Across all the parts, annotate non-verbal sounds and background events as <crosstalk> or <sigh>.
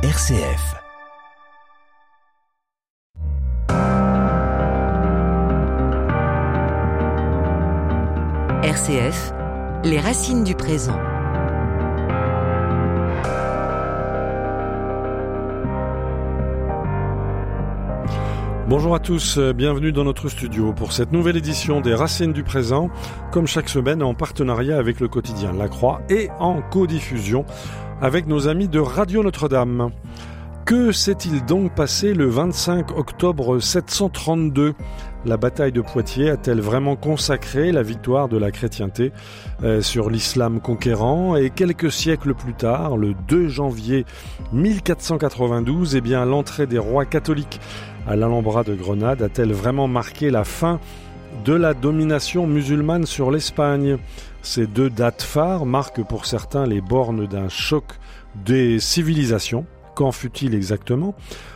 RCF. RCF, les racines du présent. Bonjour à tous, euh, bienvenue dans notre studio pour cette nouvelle édition des Racines du présent, comme chaque semaine en partenariat avec le quotidien La Croix et en codiffusion avec nos amis de Radio Notre-Dame. Que s'est-il donc passé le 25 octobre 732 La bataille de Poitiers a-t-elle vraiment consacré la victoire de la chrétienté euh, sur l'islam conquérant? Et quelques siècles plus tard, le 2 janvier 1492, eh bien l'entrée des rois catholiques à l'Alhambra de Grenade a-t-elle vraiment marqué la fin de la domination musulmane sur l'Espagne? Ces deux dates phares marquent pour certains les bornes d'un choc des civilisations. Quand fut-il exactement?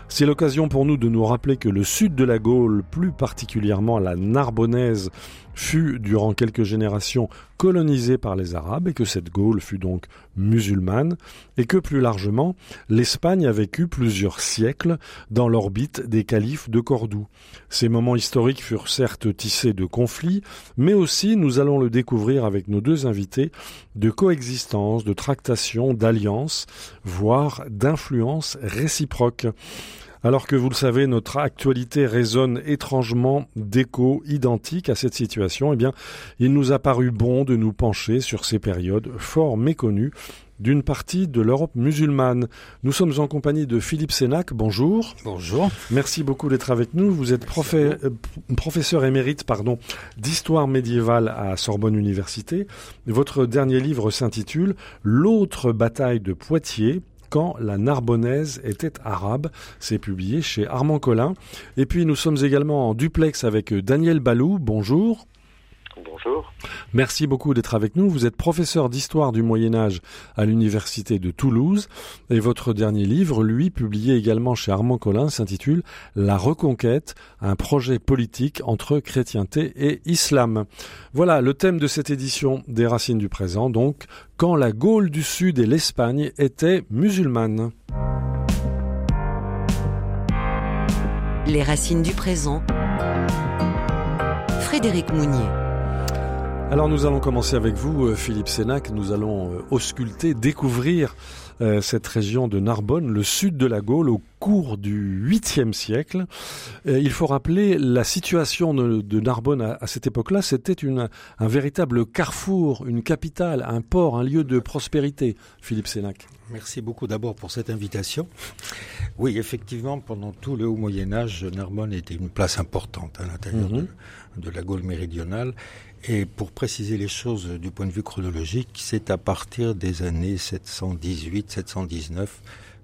C'est l'occasion pour nous de nous rappeler que le sud de la Gaule, plus particulièrement la Narbonnaise, fut durant quelques générations colonisée par les Arabes et que cette Gaule fut donc musulmane et que plus largement l'Espagne a vécu plusieurs siècles dans l'orbite des califes de Cordoue. Ces moments historiques furent certes tissés de conflits, mais aussi, nous allons le découvrir avec nos deux invités, de coexistence, de tractation, d'alliance, voire d'influence réciproque. Alors que vous le savez, notre actualité résonne étrangement d'échos identiques à cette situation, eh bien, il nous a paru bon de nous pencher sur ces périodes fort méconnues d'une partie de l'Europe musulmane. Nous sommes en compagnie de Philippe Sénac. Bonjour. Bonjour. Merci beaucoup d'être avec nous. Vous êtes euh, professeur émérite pardon, d'histoire médiévale à Sorbonne Université. Votre dernier livre s'intitule L'autre bataille de Poitiers, quand la Narbonnaise était arabe. C'est publié chez Armand Collin. Et puis nous sommes également en duplex avec Daniel Balou. Bonjour. Bonjour. Merci beaucoup d'être avec nous. Vous êtes professeur d'histoire du Moyen Âge à l'Université de Toulouse et votre dernier livre, lui, publié également chez Armand Collin, s'intitule La Reconquête, un projet politique entre chrétienté et islam. Voilà le thème de cette édition des Racines du présent, donc quand la Gaule du Sud et l'Espagne étaient musulmanes. Les Racines du présent. Frédéric Mounier. Alors nous allons commencer avec vous, euh, Philippe Sénac. Nous allons euh, ausculter, découvrir euh, cette région de Narbonne, le sud de la Gaule, au cours du 8e siècle. il faut rappeler la situation de, Narbonne à, cette époque-là. C'était un véritable carrefour, une capitale, un port, un lieu de prospérité. Philippe Sénac. Merci beaucoup d'abord pour cette invitation. Oui, effectivement, pendant tout le haut Moyen Âge, Narbonne était une place importante à l'intérieur mhm. de, de la Gaule méridionale et pour préciser les choses du point de vue chronologique, c'est à partir des années 718-719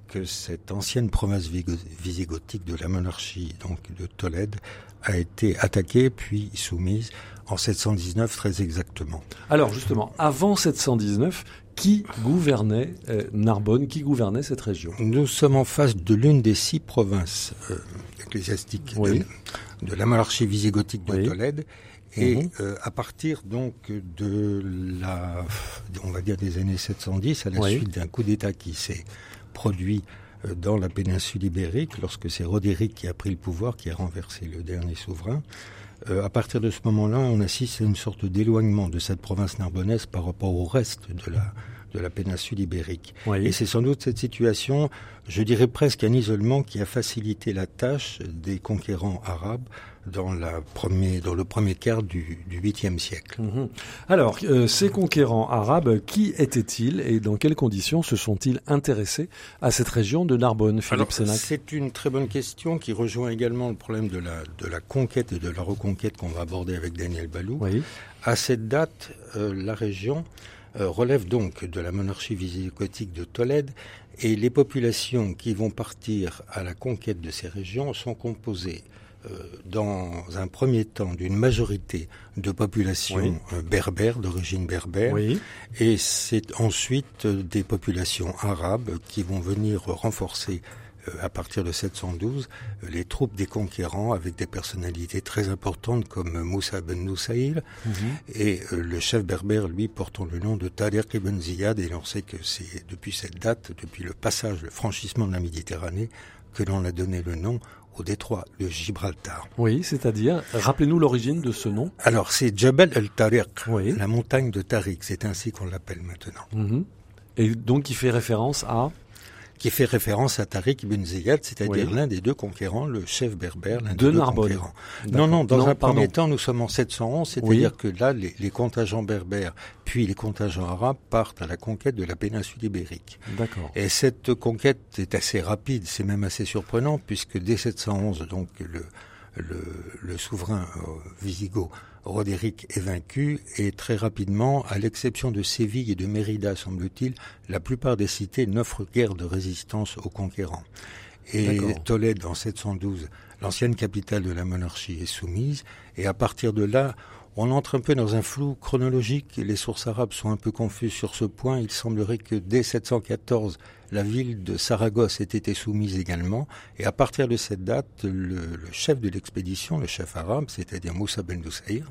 que cette ancienne province visigothique de la monarchie, donc de Tolède, a été attaquée puis soumise en 719 très exactement. Alors justement, avant 719, qui gouvernait euh, Narbonne, qui gouvernait cette région? Nous sommes en face de l'une des six provinces euh, ecclésiastiques de, la monarchie visigothique de Tolède et mhm. euh, à partir donc de la, on va dire des années 710, à la suite d'un coup d'État qui s'est produit euh, dans la péninsule ibérique, lorsque c'est Roderick qui a pris le pouvoir, qui a renversé le dernier souverain, euh, à partir de ce moment-là, on assiste à une sorte d'éloignement de cette province narbonnaise par rapport au reste de la, de la péninsule ibérique. Et c'est sans doute cette situation, je dirais presque un isolement, qui a facilité la tâche des conquérants arabes dans, la premier, dans le premier quart du, du 8e siècle. Mhm. Alors, euh, ces conquérants arabes, qui étaient-ils et dans quelles conditions se sont-ils intéressés à cette région de Narbonne, Philippe Sénac C'est une très bonne question qui rejoint également le problème de la, de la conquête et de la reconquête qu'on va aborder avec Daniel Balou. Oui. À cette date, euh, la région relève donc de la monarchie visigothique de Tolède et les populations qui vont partir à la conquête de ces régions sont composées euh, dans un premier temps d'une majorité de populations euh, berbères, d'origine berbère, et c'est ensuite des populations arabes qui vont venir renforcer à partir de 712, les troupes des conquérants, avec des personnalités très importantes comme Moussa ben Noussaïl, mhm. et le chef berbère, lui, portant le nom de Tariq ibn Ziyad, et l'on sait que c'est depuis cette date, depuis le passage, le franchissement de la Méditerranée, que l'on a donné le nom au détroit de Gibraltar. Oui, c'est-à-dire, rappelez-nous l'origine de ce nom. Alors, c'est Jabal el-Tariq, la montagne de Tariq, c'est ainsi qu'on l'appelle maintenant. Mhm. Et donc, il fait référence à qui fait référence à Tariq ibn Ziyad, c'est-à-dire l'un des deux conquérants, le chef berbère, l'un des deux conquérants. Non, non, dans un premier temps, nous sommes en 711, c'est-à-dire que là, les, les, contingents berbères, puis les contingents arabes partent à la conquête de la péninsule ibérique. D'accord. Et cette conquête est assez rapide, c'est même assez surprenant, puisque dès 711, donc le, le, le souverain euh, wisigoth Roderick est vaincu et très rapidement, à l'exception de Séville et de Mérida, semble-t-il, la plupart des cités n'offrent guère de résistance aux conquérants. Et Tolède, en 712, l'ancienne capitale de la monarchie, est soumise, et à partir de là, on entre un peu dans un flou chronologique, les sources arabes sont un peu confuses sur ce point. Il semblerait que dès 714, la ville de Saragosse ait été soumise également, et à partir de cette date, le, chef de l'expédition, le chef arabe, c'est-à-dire Moussa ben Doussaïr,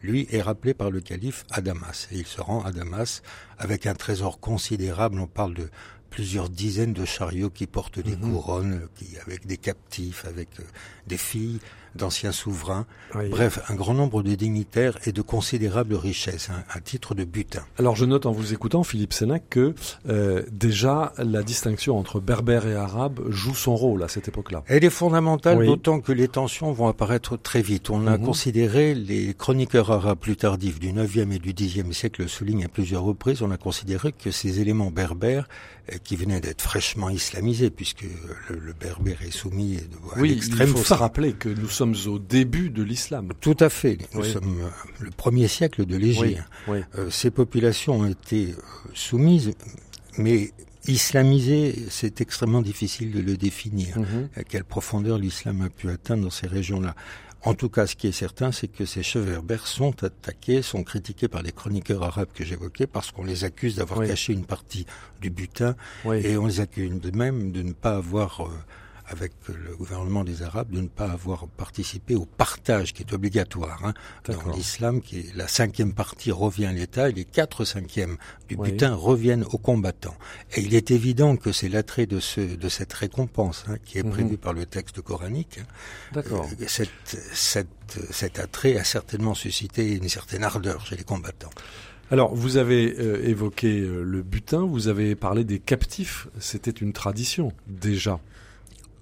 lui est rappelé par le calife à Damas, et il se rend à Damas avec un trésor considérable, on parle de plusieurs dizaines de chariots qui portent des mhm. couronnes, qui, avec des captifs, avec euh, des filles d'anciens souverains. Bref, un grand nombre de dignitaires et de considérables richesses, un, titre de butin. Alors je note en vous écoutant, Philippe Sénac, que euh, déjà la distinction entre berbère et arabe joue son rôle à cette époque-là. Elle est fondamentale, d'autant que les tensions vont apparaître très vite. On a mhm. considéré les chroniqueurs arabes plus tardifs du 9e et du 10e siècle le soulignent à plusieurs reprises, on a considéré que ces éléments berbères qui venaient d'être fraîchement islamisés, puisque le, berbère est soumis à oui, l'extrême. Il faut se rappeler que nous sommes au début de l'islam. Tout à fait. Nous sommes euh, le premier siècle de l'Égypte. Euh, ces populations ont été soumises, mais islamisées, c'est extrêmement difficile de le définir. Mhm. À quelle profondeur l'islam a pu atteindre dans ces régions-là. En tout cas, ce qui est certain, c'est que ces chefs berbères sont attaqués, sont critiqués par les chroniqueurs arabes que j'évoquais, parce qu'on les accuse d'avoir caché une partie du butin, et on les accuse même de ne pas avoir euh, avec le gouvernement des Arabes de ne pas avoir participé au partage qui est obligatoire. Hein. Dans l'islam, qui est la cinquième partie revient à l'État et les quatre cinquièmes du butin reviennent aux combattants. Et il est évident que c'est l'attrait de, ce, de cette récompense hein, qui est mhm. par le texte coranique. D'accord. Euh, cette, cette, cet attrait a certainement suscité une certaine ardeur chez les combattants. Alors, vous avez euh, évoqué euh, le butin, vous avez parlé des captifs. C'était une tradition déjà.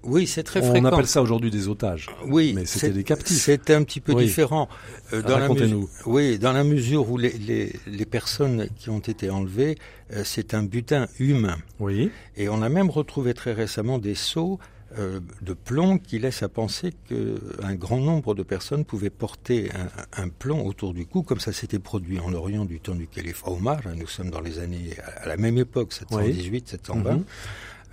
Oui, c'est très fréquent. On appelle ça aujourd'hui des otages. Oui, mais c'était des captifs. C'était un petit peu différent. Euh, dans Racontez-nous. Oui, dans la mesure où les, les, les personnes qui ont été enlevées, euh, c'est un butin humain. Oui. Et on a même retrouvé très récemment des sceaux euh, de plomb qui laissent à penser qu'un grand nombre de personnes pouvaient porter un, un, plomb autour du cou, comme ça s'était produit en Orient du temps du calife Omar. Nous sommes dans les années à la même époque, 718, 720.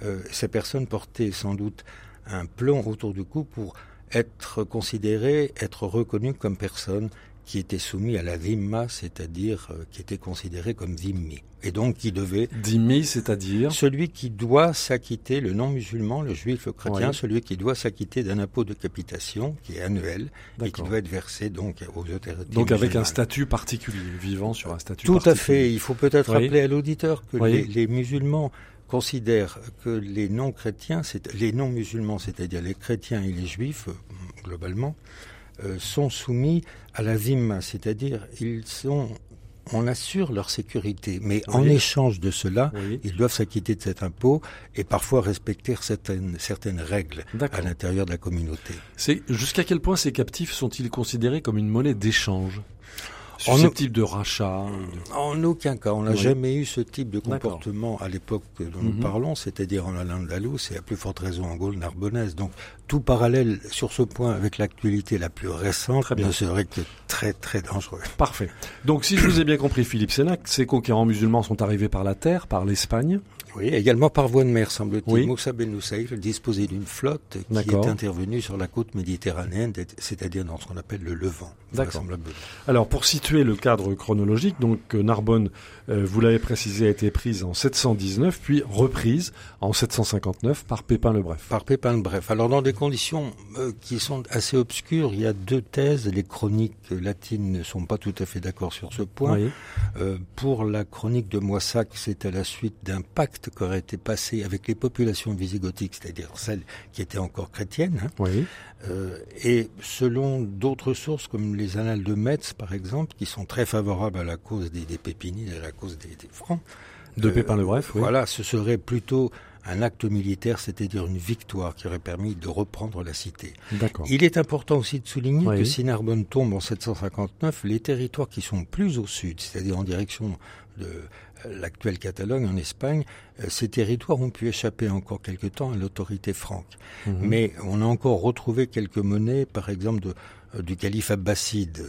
Euh, ces personnes portaient sans doute un plomb autour du cou pour être considérées, être reconnues comme personnes qui étaient soumises à la dhimma, c'est-à-dire euh, qui étaient considérées comme dhimmi. Et donc qui devaient... Dhimmi, c'est-à-dire Celui qui doit s'acquitter, le non-musulman, le juif, le chrétien, celui qui doit s'acquitter d'un impôt de capitation qui est annuel et qui doit être versé donc aux autorités Donc avec un statut particulier, vivant sur un statut Tout particulier. à fait. Il faut peut-être rappeler à l'auditeur que les, les musulmans considère que les non-chrétiens, les non-musulmans, c'est-à-dire les chrétiens et les juifs, euh, globalement, euh, sont soumis à la zimma, c'est-à-dire ils sont on assure leur sécurité, mais en échange de cela, ils doivent s'acquitter de cet impôt et parfois respecter certaines, certaines règles à l'intérieur de la communauté. Jusqu'à quel point ces captifs sont-ils considérés comme une monnaie d'échange? Susceptible de rachat En aucun cas. On n'a jamais eu ce type de comportement à l'époque dont nous mhm. parlons, c'est-à-dire en Al-Andalus et à plus forte raison en Gaule narbonnaise. Donc tout parallèle sur ce point avec l'actualité la plus récente ne serait que très très dangereux. Parfait. Donc si je vous ai bien compris Philippe Sénac, ces conquérants musulmans sont arrivés par la terre, par l'Espagne Oui, également par voie de mer, semble-t-il. Oui. Moussa Ben Nusayr disposait d'une flotte qui est intervenue sur la côte méditerranéenne, c'est-à-dire dans ce qu'on appelle le Levant. D'accord. Alors, pour situer le cadre chronologique, donc euh, Narbonne, euh, vous l'avez précisé, a été prise en 719, puis reprise en 759 par Pépin le Bref. Par Pépin le Bref. Alors, dans des conditions euh, qui sont assez obscures, il y a deux thèses. Les chroniques latines ne sont pas tout à fait d'accord sur ce point. pour la chronique de Moissac, c'est à la suite d'un pacte qui aurait été passé avec les populations visigothiques, c'est-à-dire celles qui étaient encore chrétiennes. Hein. oui. Euh, et selon d'autres sources, comme les annales de Metz, par exemple, qui sont très favorables à la cause des, des Pépinides, à la cause des, Francs. De Pépin le Bref, oui. Voilà, ce serait plutôt un acte militaire, c'est-à-dire une victoire qui aurait permis de reprendre la cité. Il est important aussi de souligner que si Narbonne tombe en 759, les territoires qui sont plus au sud, c'est-à-dire en direction de l'actuelle Catalogne en Espagne, euh, ces territoires ont pu échapper encore quelque temps à l'autorité franque. Mhm. Mais on a encore retrouvé quelques monnaies, par exemple de, euh, du calife abbasside.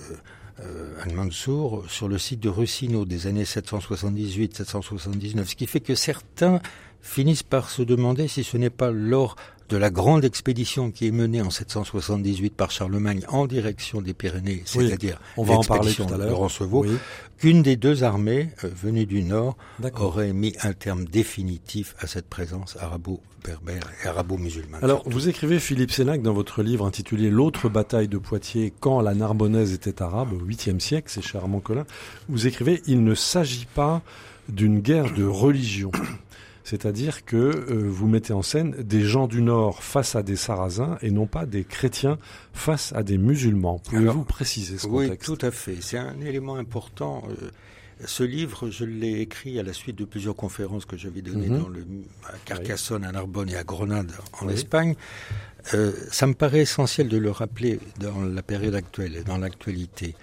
Euh, Al-Mansour sur le site de Russino des années 778-779, ce qui fait que certains finissent par se demander si ce n'est pas lors de la grande expédition qui est menée en 778 par Charlemagne en direction des Pyrénées, c'est-à-dire on va en parler tout à l'heure, qu'une des deux armées euh, venues du nord aurait mis un terme définitif à cette présence arabo-berbère et arabo-musulmane. Alors, vous écrivez Philippe Sénac dans votre livre intitulé L'autre bataille de Poitiers quand la Narbonnaise était arabe au 8e siècle, c'est cher Armand Collin. Vous écrivez Il ne s'agit pas d'une guerre de religion. C'est-à-dire que euh, vous mettez en scène des gens du Nord face à des Sarrasins et non pas des chrétiens face à des musulmans. Pouvez-vous préciser ce contexte? Oui, tout à fait. C'est un élément important. Euh, ce livre, je l'ai écrit à la suite de plusieurs conférences que j'avais données mhm. dans le, à Carcassonne, à Narbonne et à Grenade en Espagne. Euh, ça me paraît essentiel de le rappeler dans la période actuelle et dans l'actualité.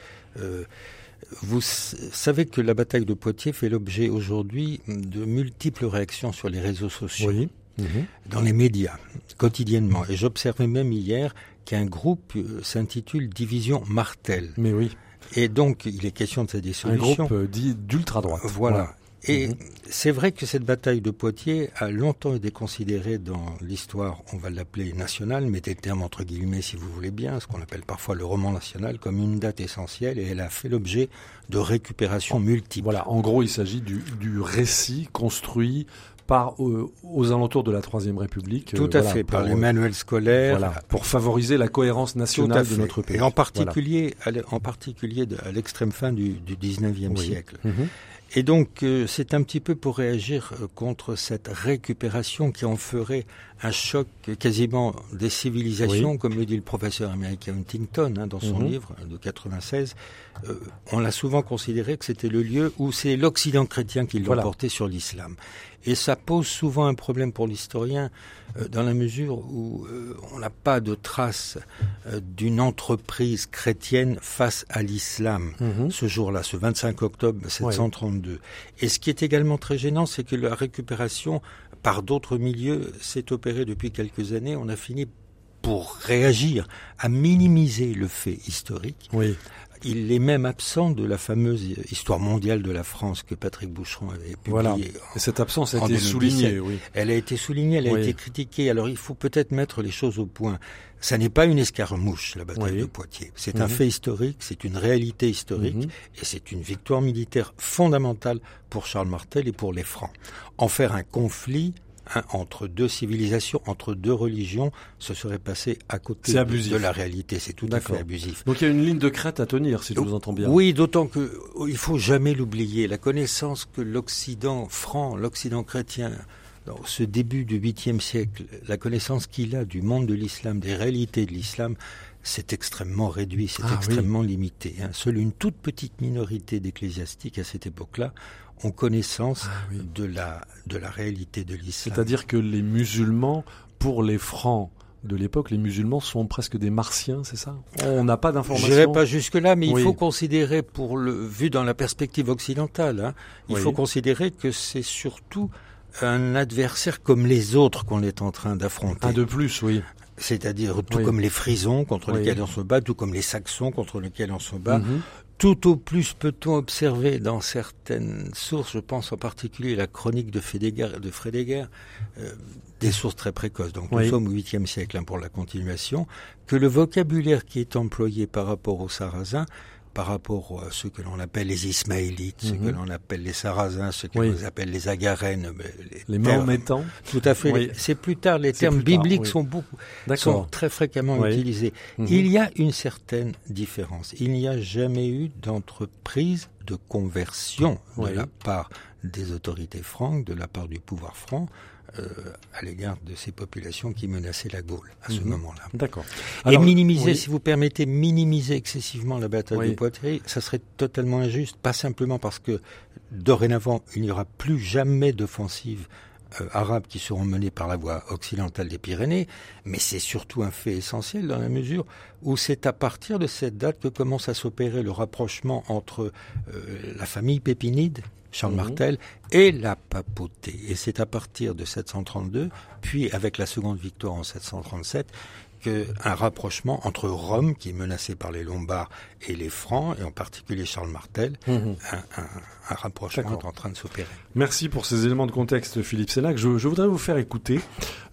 Vous savez que la bataille de Poitiers fait l'objet aujourd'hui de multiples réactions sur les réseaux sociaux, mhm. dans les médias, quotidiennement. Et j'observais même hier qu'un groupe euh, s'intitule Division Martel. Mais oui. Et donc, il est question de sa dissolution. Un groupe euh, dit d'ultra-droite. Voilà. Et mhm. c'est vrai que cette bataille de Poitiers a longtemps été considérée dans l'histoire, on va l'appeler nationale, mettez le terme entre guillemets si vous voulez bien, ce qu'on appelle parfois le roman national, comme une date essentielle, et elle a fait l'objet de récupérations multiples. Voilà, en gros, il s'agit du, du récit construit par euh, aux alentours de la Troisième République. Tout euh, à fait, par les manuels scolaires. Voilà, pour favoriser la cohérence nationale de notre pays. Et en particulier, en particulier à l'extrême fin du, du 19e siècle. Mhm. Et donc, euh, c'est un petit peu pour réagir euh, contre cette récupération qui en ferait un choc quasiment des civilisations, comme le dit le professeur américain Huntington hein, dans son mhm. livre de 96. Euh, on l'a souvent considéré que c'était le lieu où c'est l'Occident chrétien qui l'a porté sur l'islam. Et ça pose souvent un problème pour l'historien euh, dans la mesure où euh, on n'a pas de trace d'une entreprise chrétienne face à l'islam mhm. ce jour-là, ce 25 octobre 732. Et ce qui est également très gênant, c'est que la récupération par d'autres milieux s'est opérée depuis quelques années. On a fini pour réagir à minimiser le fait historique, oui. Il est même absent de la fameuse histoire mondiale de la France que Patrick Boucheron avait publiée. Voilà. Et cette absence a été soulignée, oui. Elle a été soulignée, elle a été critiquée. Alors il faut peut-être mettre les choses au point. Ça n'est pas une escarmouche, la bataille de Poitiers. C'est un mhm. fait historique, c'est une réalité historique, mhm. et c'est une victoire militaire fondamentale pour Charles Martel et pour les Francs. En faire un conflit entre deux civilisations, entre deux religions, ce serait passé à côté de, la réalité. C'est tout à fait abusif. Donc il y a une ligne de crête à tenir, si je vous entends bien. Oui, d'autant que oh, il faut jamais l'oublier. La connaissance que l'Occident franc, l'Occident chrétien, dans ce début du 8e siècle, la connaissance qu'il a du monde de l'islam, des réalités de l'islam, c'est extrêmement réduit, c'est ah extrêmement limité. Hein. Seule une toute petite minorité d'ecclésiastiques à cette époque-là ont connaissance ah de, la, de la réalité de l'islam. C'est-à-dire que les musulmans, pour les francs, de l'époque, les musulmans sont presque des martiens, c'est ça? On n'a pas d'informations? Je n'irai pas jusque-là, mais il faut considérer, pour le vu dans la perspective occidentale, hein, il faut considérer que c'est surtout un adversaire comme les autres qu'on est en train d'affronter. Un de plus, oui. C'est-à-dire tout comme les Frisons contre lesquels on se bat, tout comme les Saxons contre lesquels on se bat, mhm. Tout au plus peut-on observer dans certaines sources, je pense en particulier la chronique de Frédéguer, de euh, des sources très précoces, donc nous sommes au 8e siècle hein, pour la continuation, que le vocabulaire qui est employé par rapport aux Sarrasins par rapport à ceux que l'on appelle les Ismaélites, ceux que mhm. l'on appelle les Sarrasins, ceux que l'on appelle les Agarènes. Les, les Tout à fait. C'est plus tard. Les termes bibliques sont beaucoup, sont très fréquemment utilisés. Mhm. Il y a une certaine différence. Il n'y a jamais eu d'entreprise de conversion de la part des autorités franques, de la part du pouvoir franc, euh, à l'égard de ces populations qui menaçaient la Gaule à ce mhm. moment-là. D'accord. Et minimiser, si vous permettez, minimiser excessivement la bataille de Poitiers, ça serait totalement injuste, pas simplement parce que dorénavant, il n'y aura plus jamais d'offensive euh, arabes qui seront menées par la voie occidentale des Pyrénées, mais c'est surtout un fait essentiel dans la mesure où c'est à partir de cette date que commence à s'opérer le rapprochement entre euh, la famille pépinide Charles mhm. Martel, et la papauté. Et c'est à partir de 732, puis avec la seconde victoire en 737, qu'un rapprochement entre Rome, qui est menacée par les Lombards, et les Francs, et en particulier Charles Martel, mhm. un, un, rapprochement est en train de s'opérer. Merci pour ces éléments de contexte, Philippe Sénac. Je, je voudrais vous faire écouter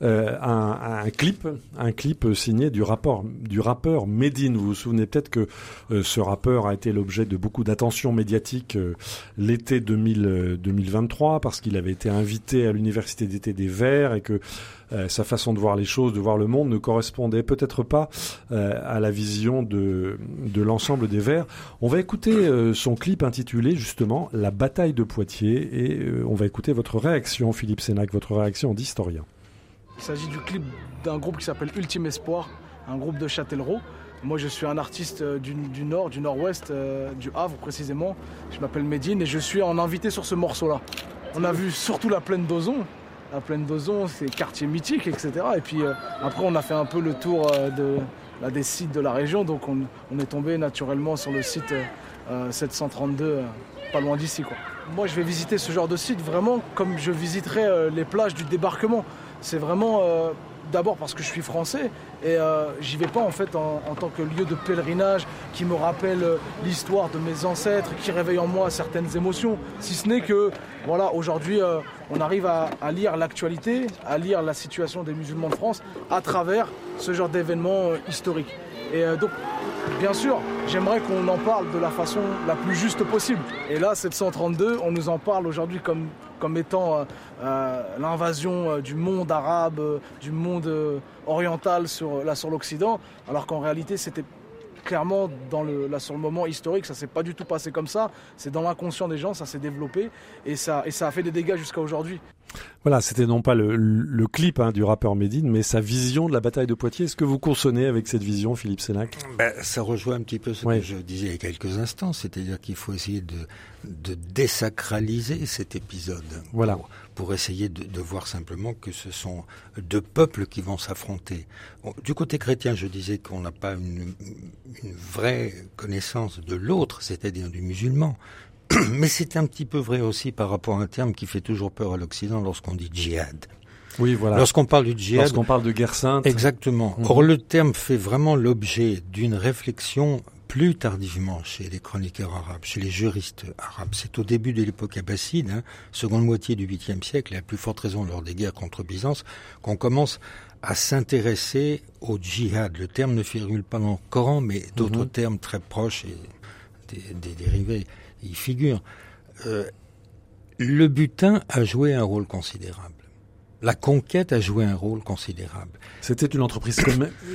euh, un, un, clip, un clip signé du, rapport, du rappeur Medine. Vous vous souvenez peut-être que euh, ce rappeur a été l'objet de beaucoup d'attention médiatique euh, l'été 2023 parce qu'il avait été invité à l'université d'été des Verts et que sa façon de voir les choses, de voir le monde, ne correspondait peut-être pas à la vision de, l'ensemble des Verts. On va écouter euh, son clip intitulé justement La bataille de Poitiers et euh, on va écouter votre réaction, Philippe Sénac, votre réaction d'historien. Il s'agit du clip d'un groupe qui s'appelle Ultime Espoir, un groupe de Châtellerault. Moi, je suis un artiste euh, du, nord, du nord-ouest, du Havre précisément. Je m'appelle Médine et je suis en invité sur ce morceau-là. On a vu surtout la plaine d'Ozon. La plaine d'Ozon, c'est quartier mythique, etc. Et puis après, on a fait un peu le tour de, des sites de la région. Donc on, est tombé naturellement sur le site 732, euh, euh, pas loin d'ici. Moi je vais visiter ce genre de site vraiment comme je visiterais euh, les plages du débarquement. C'est vraiment d'abord parce que je suis français et euh, j'y vais pas en fait en, tant que lieu de pèlerinage qui me rappelle euh, l'histoire de mes ancêtres, qui réveille en moi certaines émotions. Si ce n'est que voilà, aujourd'hui euh, on arrive à, lire l'actualité, à lire la situation des musulmans de France à travers ce genre d'événements historiques. Et donc bien sûr, j'aimerais qu'on en parle de la façon la plus juste possible. Et là, 732, on nous en parle aujourd'hui comme comme étant euh, euh, l'invasion euh, du monde arabe, du monde oriental sur, sur l'Occident, alors qu'en réalité c'était clairement dans le, là, sur le moment historique, ça s'est pas du tout passé comme ça. C'est dans l'inconscient des gens, ça s'est développé et ça, et ça a fait des dégâts jusqu'à aujourd'hui. Voilà, c'était non pas le, clip hein, du rappeur Médine, mais sa vision de la bataille de Poitiers. Est-ce que vous consonnez avec cette vision, Philippe Sénac? Ben, Ça rejoint un petit peu ce que je disais il y a quelques instants, c'est-à-dire qu'il faut essayer de, de désacraliser cet épisode. Voilà. Pour, essayer de, voir simplement que ce sont deux peuples qui vont s'affronter. Du côté chrétien, je disais qu'on n'a pas une, une vraie connaissance de l'autre, c'est-à-dire du musulman. <clears throat> Mais c'est un petit peu vrai aussi par rapport à un terme qui fait toujours peur à l'Occident lorsqu'on dit djihad. Oui, voilà. Lorsqu'on parle du djihad. Lorsqu'on parle de guerre sainte. Exactement. Mhm. Or, le terme fait vraiment l'objet d'une réflexion plus tardivement chez les chroniqueurs arabes, chez les juristes arabes. C'est au début de l'époque abbasside, hein, seconde moitié du 8e siècle, et à plus forte raison lors des guerres contre Byzance, qu'on commence à s'intéresser au djihad. Le terme ne figure pas dans le Coran, mais d'autres mhm. termes très proches et des, des dérivés il figure. Euh, le butin a joué un rôle considérable. La conquête a joué un rôle considérable. C'était une entreprise,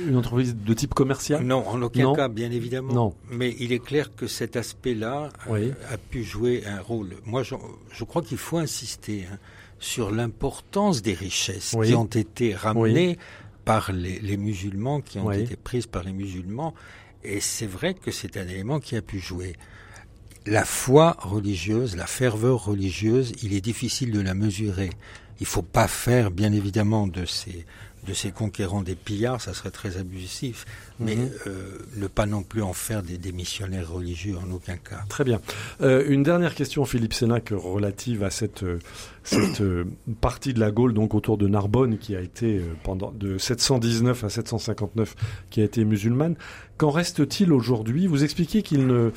une entreprise de type commercial? Non, en aucun cas, bien évidemment. Non. Mais il est clair que cet aspect-là euh, a pu jouer un rôle. Moi, je, crois qu'il faut insister hein, sur l'importance des richesses qui ont été ramenées par les, musulmans, qui ont été prises par les musulmans. Et c'est vrai que c'est un élément qui a pu jouer la foi religieuse, la ferveur religieuse, il est difficile de la mesurer. Il faut pas faire, bien évidemment, de ces de ces conquérants des pillards, ça serait très abusif, mais mhm. euh, ne pas non plus en faire des, missionnaires religieux en aucun cas. Très bien. Euh, une dernière question, Philippe Sénac, relative à cette, euh, cette partie de la Gaule, donc autour de Narbonne, qui a été pendant de 719 à 759, qui a été musulmane. Qu'en reste-t-il aujourd'hui? Vous expliquez qu'il ne,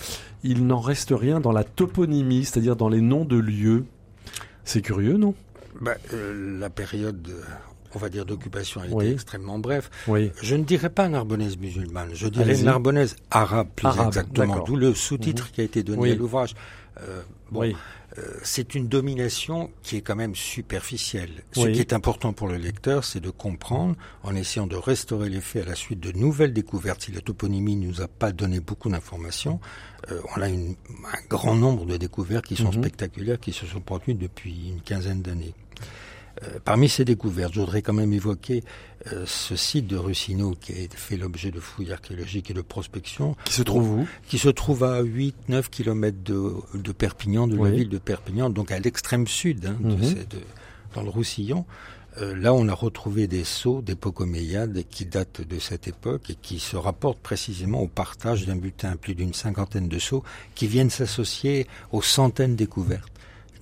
il n'en reste rien dans la toponymie, c'est-à-dire dans les noms de lieux. C'est curieux, non? Bah, La période on va dire, d'occupation a été extrêmement bref. Oui. Je ne dirais pas narbonnaise musulmane, je dirais narbonnaise arabe plus exactement, d'où le sous-titre mhm. qui a été donné à l'ouvrage. Euh, bon, euh, c'est une domination qui est quand même superficielle. Ce qui est important pour le lecteur, c'est de comprendre, en essayant de restaurer les faits à la suite de nouvelles découvertes. Si la toponymie ne nous a pas donné beaucoup d'informations, euh, on a un grand nombre de découvertes qui sont mhm. spectaculaires, qui se sont produites depuis une quinzaine d'années. Euh, parmi ces découvertes, je voudrais quand même évoquer euh, ce site de Russino qui a fait l'objet de fouilles archéologiques et de prospection. Qui se trouve où? Qui se trouve à 8-9 kilomètres de, Perpignan, de la ville de Perpignan, donc à l'extrême sud, hein, mhm. dans le Roussillon. Euh, là, on a retrouvé des sceaux d'époque omeyyade qui datent de cette époque et qui se rapportent précisément au partage d'un butin, plus d'une cinquantaine de sceaux qui viennent s'associer aux centaines découvertes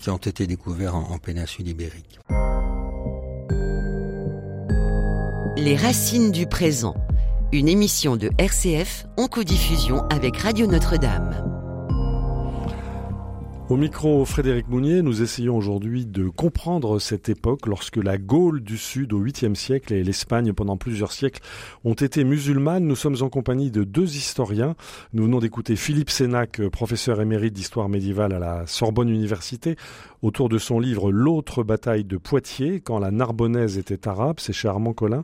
qui ont été découvertes en péninsule ibérique. Les racines du présent, une émission de RCF en codiffusion avec Radio Notre-Dame. Au micro, Frédéric Mounier, nous essayons aujourd'hui de comprendre cette époque lorsque la Gaule du Sud au 8e siècle et l'Espagne pendant plusieurs siècles ont été musulmanes. Nous sommes en compagnie de deux historiens. Nous venons d'écouter Philippe Sénac, professeur émérite d'histoire médiévale à la Sorbonne Université, autour de son livre L'autre bataille de Poitiers, quand la Narbonnaise était arabe, c'est chez Armand Collin.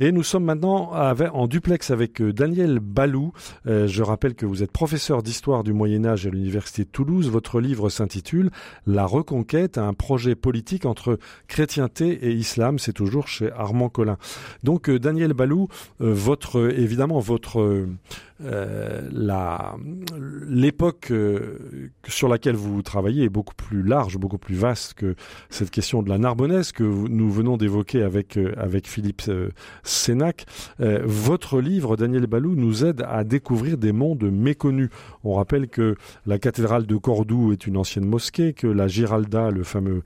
Et nous sommes maintenant en duplex avec euh, Daniel Balou. Euh, je rappelle que vous êtes professeur d'histoire du Moyen Âge à l'Université de Toulouse. Votre livre s'intitule La Reconquête, un projet politique entre chrétienté et islam. C'est toujours chez Armand Collin. Donc euh, Daniel Balou, votre évidemment votre euh, la l'époque euh, sur laquelle vous travaillez est beaucoup plus large, beaucoup plus vaste que cette question de la Narbonnaise que nous venons d'évoquer avec euh, avec Philippe Sénac. votre livre, Daniel Balou, nous aide à découvrir des mondes méconnus. On rappelle que la cathédrale de Cordoue est une ancienne mosquée, que la Giralda, le fameux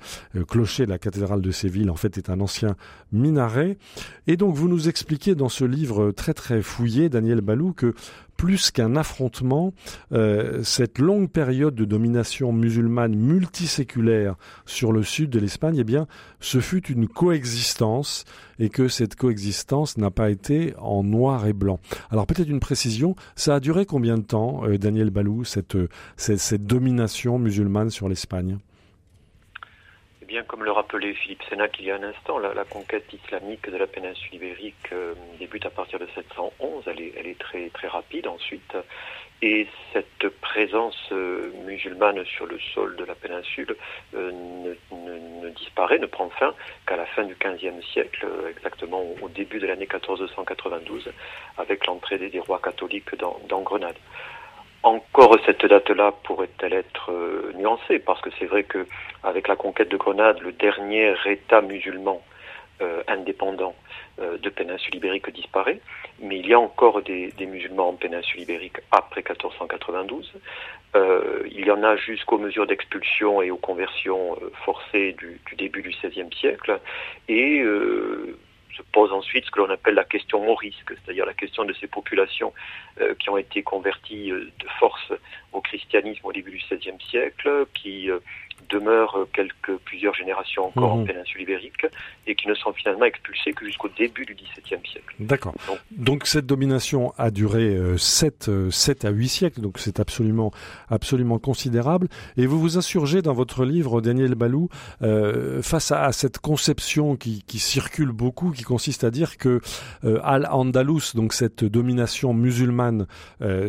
clocher de la cathédrale de Séville, en fait, est un ancien minaret. Et donc, vous nous expliquez dans ce livre très très fouillé, Daniel Balou, que plus qu'un affrontement, euh, cette longue période de domination musulmane multiséculaire sur le sud de l'Espagne, eh bien, ce fut une coexistence et que cette coexistence n'a pas été en noir et blanc. Alors peut-être une précision, ça a duré combien de temps, euh, Daniel Balou, cette, cette domination musulmane sur l'Espagne? Bien comme le rappelait Philippe Sénac il y a un instant, la, conquête islamique de la péninsule ibérique euh, débute à partir de 711. Elle est, très, très rapide ensuite. Et cette présence euh, musulmane sur le sol de la péninsule euh, ne, disparaît, ne prend fin qu'à la fin du XVe siècle, exactement au, début de l'année 1492, avec l'entrée des, rois catholiques dans Grenade. Encore cette date-là pourrait-elle être euh, nuancée parce que c'est vrai que avec la conquête de Grenade, le dernier État musulman euh, indépendant euh, de péninsule ibérique disparaît, mais il y a encore des, musulmans en péninsule ibérique après 1492. il y en a jusqu'aux mesures d'expulsion et aux conversions forcées du, du, début du XVIe siècle, et se pose ensuite ce que l'on appelle la question morisque, c'est-à-dire la question de ces populations euh, qui ont été converties euh, de force au christianisme au début du XVIe siècle, qui euh, demeurent quelques plusieurs générations encore en mhm. péninsule ibérique et qui ne sont finalement expulsés que jusqu'au début du XVIIe siècle. D'accord. Donc, cette domination a duré 7, 7 à 8 siècles, donc c'est absolument, absolument considérable. Et vous vous insurgez dans votre livre, Daniel Balou, face à, cette conception qui, qui, circule beaucoup, qui consiste à dire que Al-Andalus, donc cette domination musulmane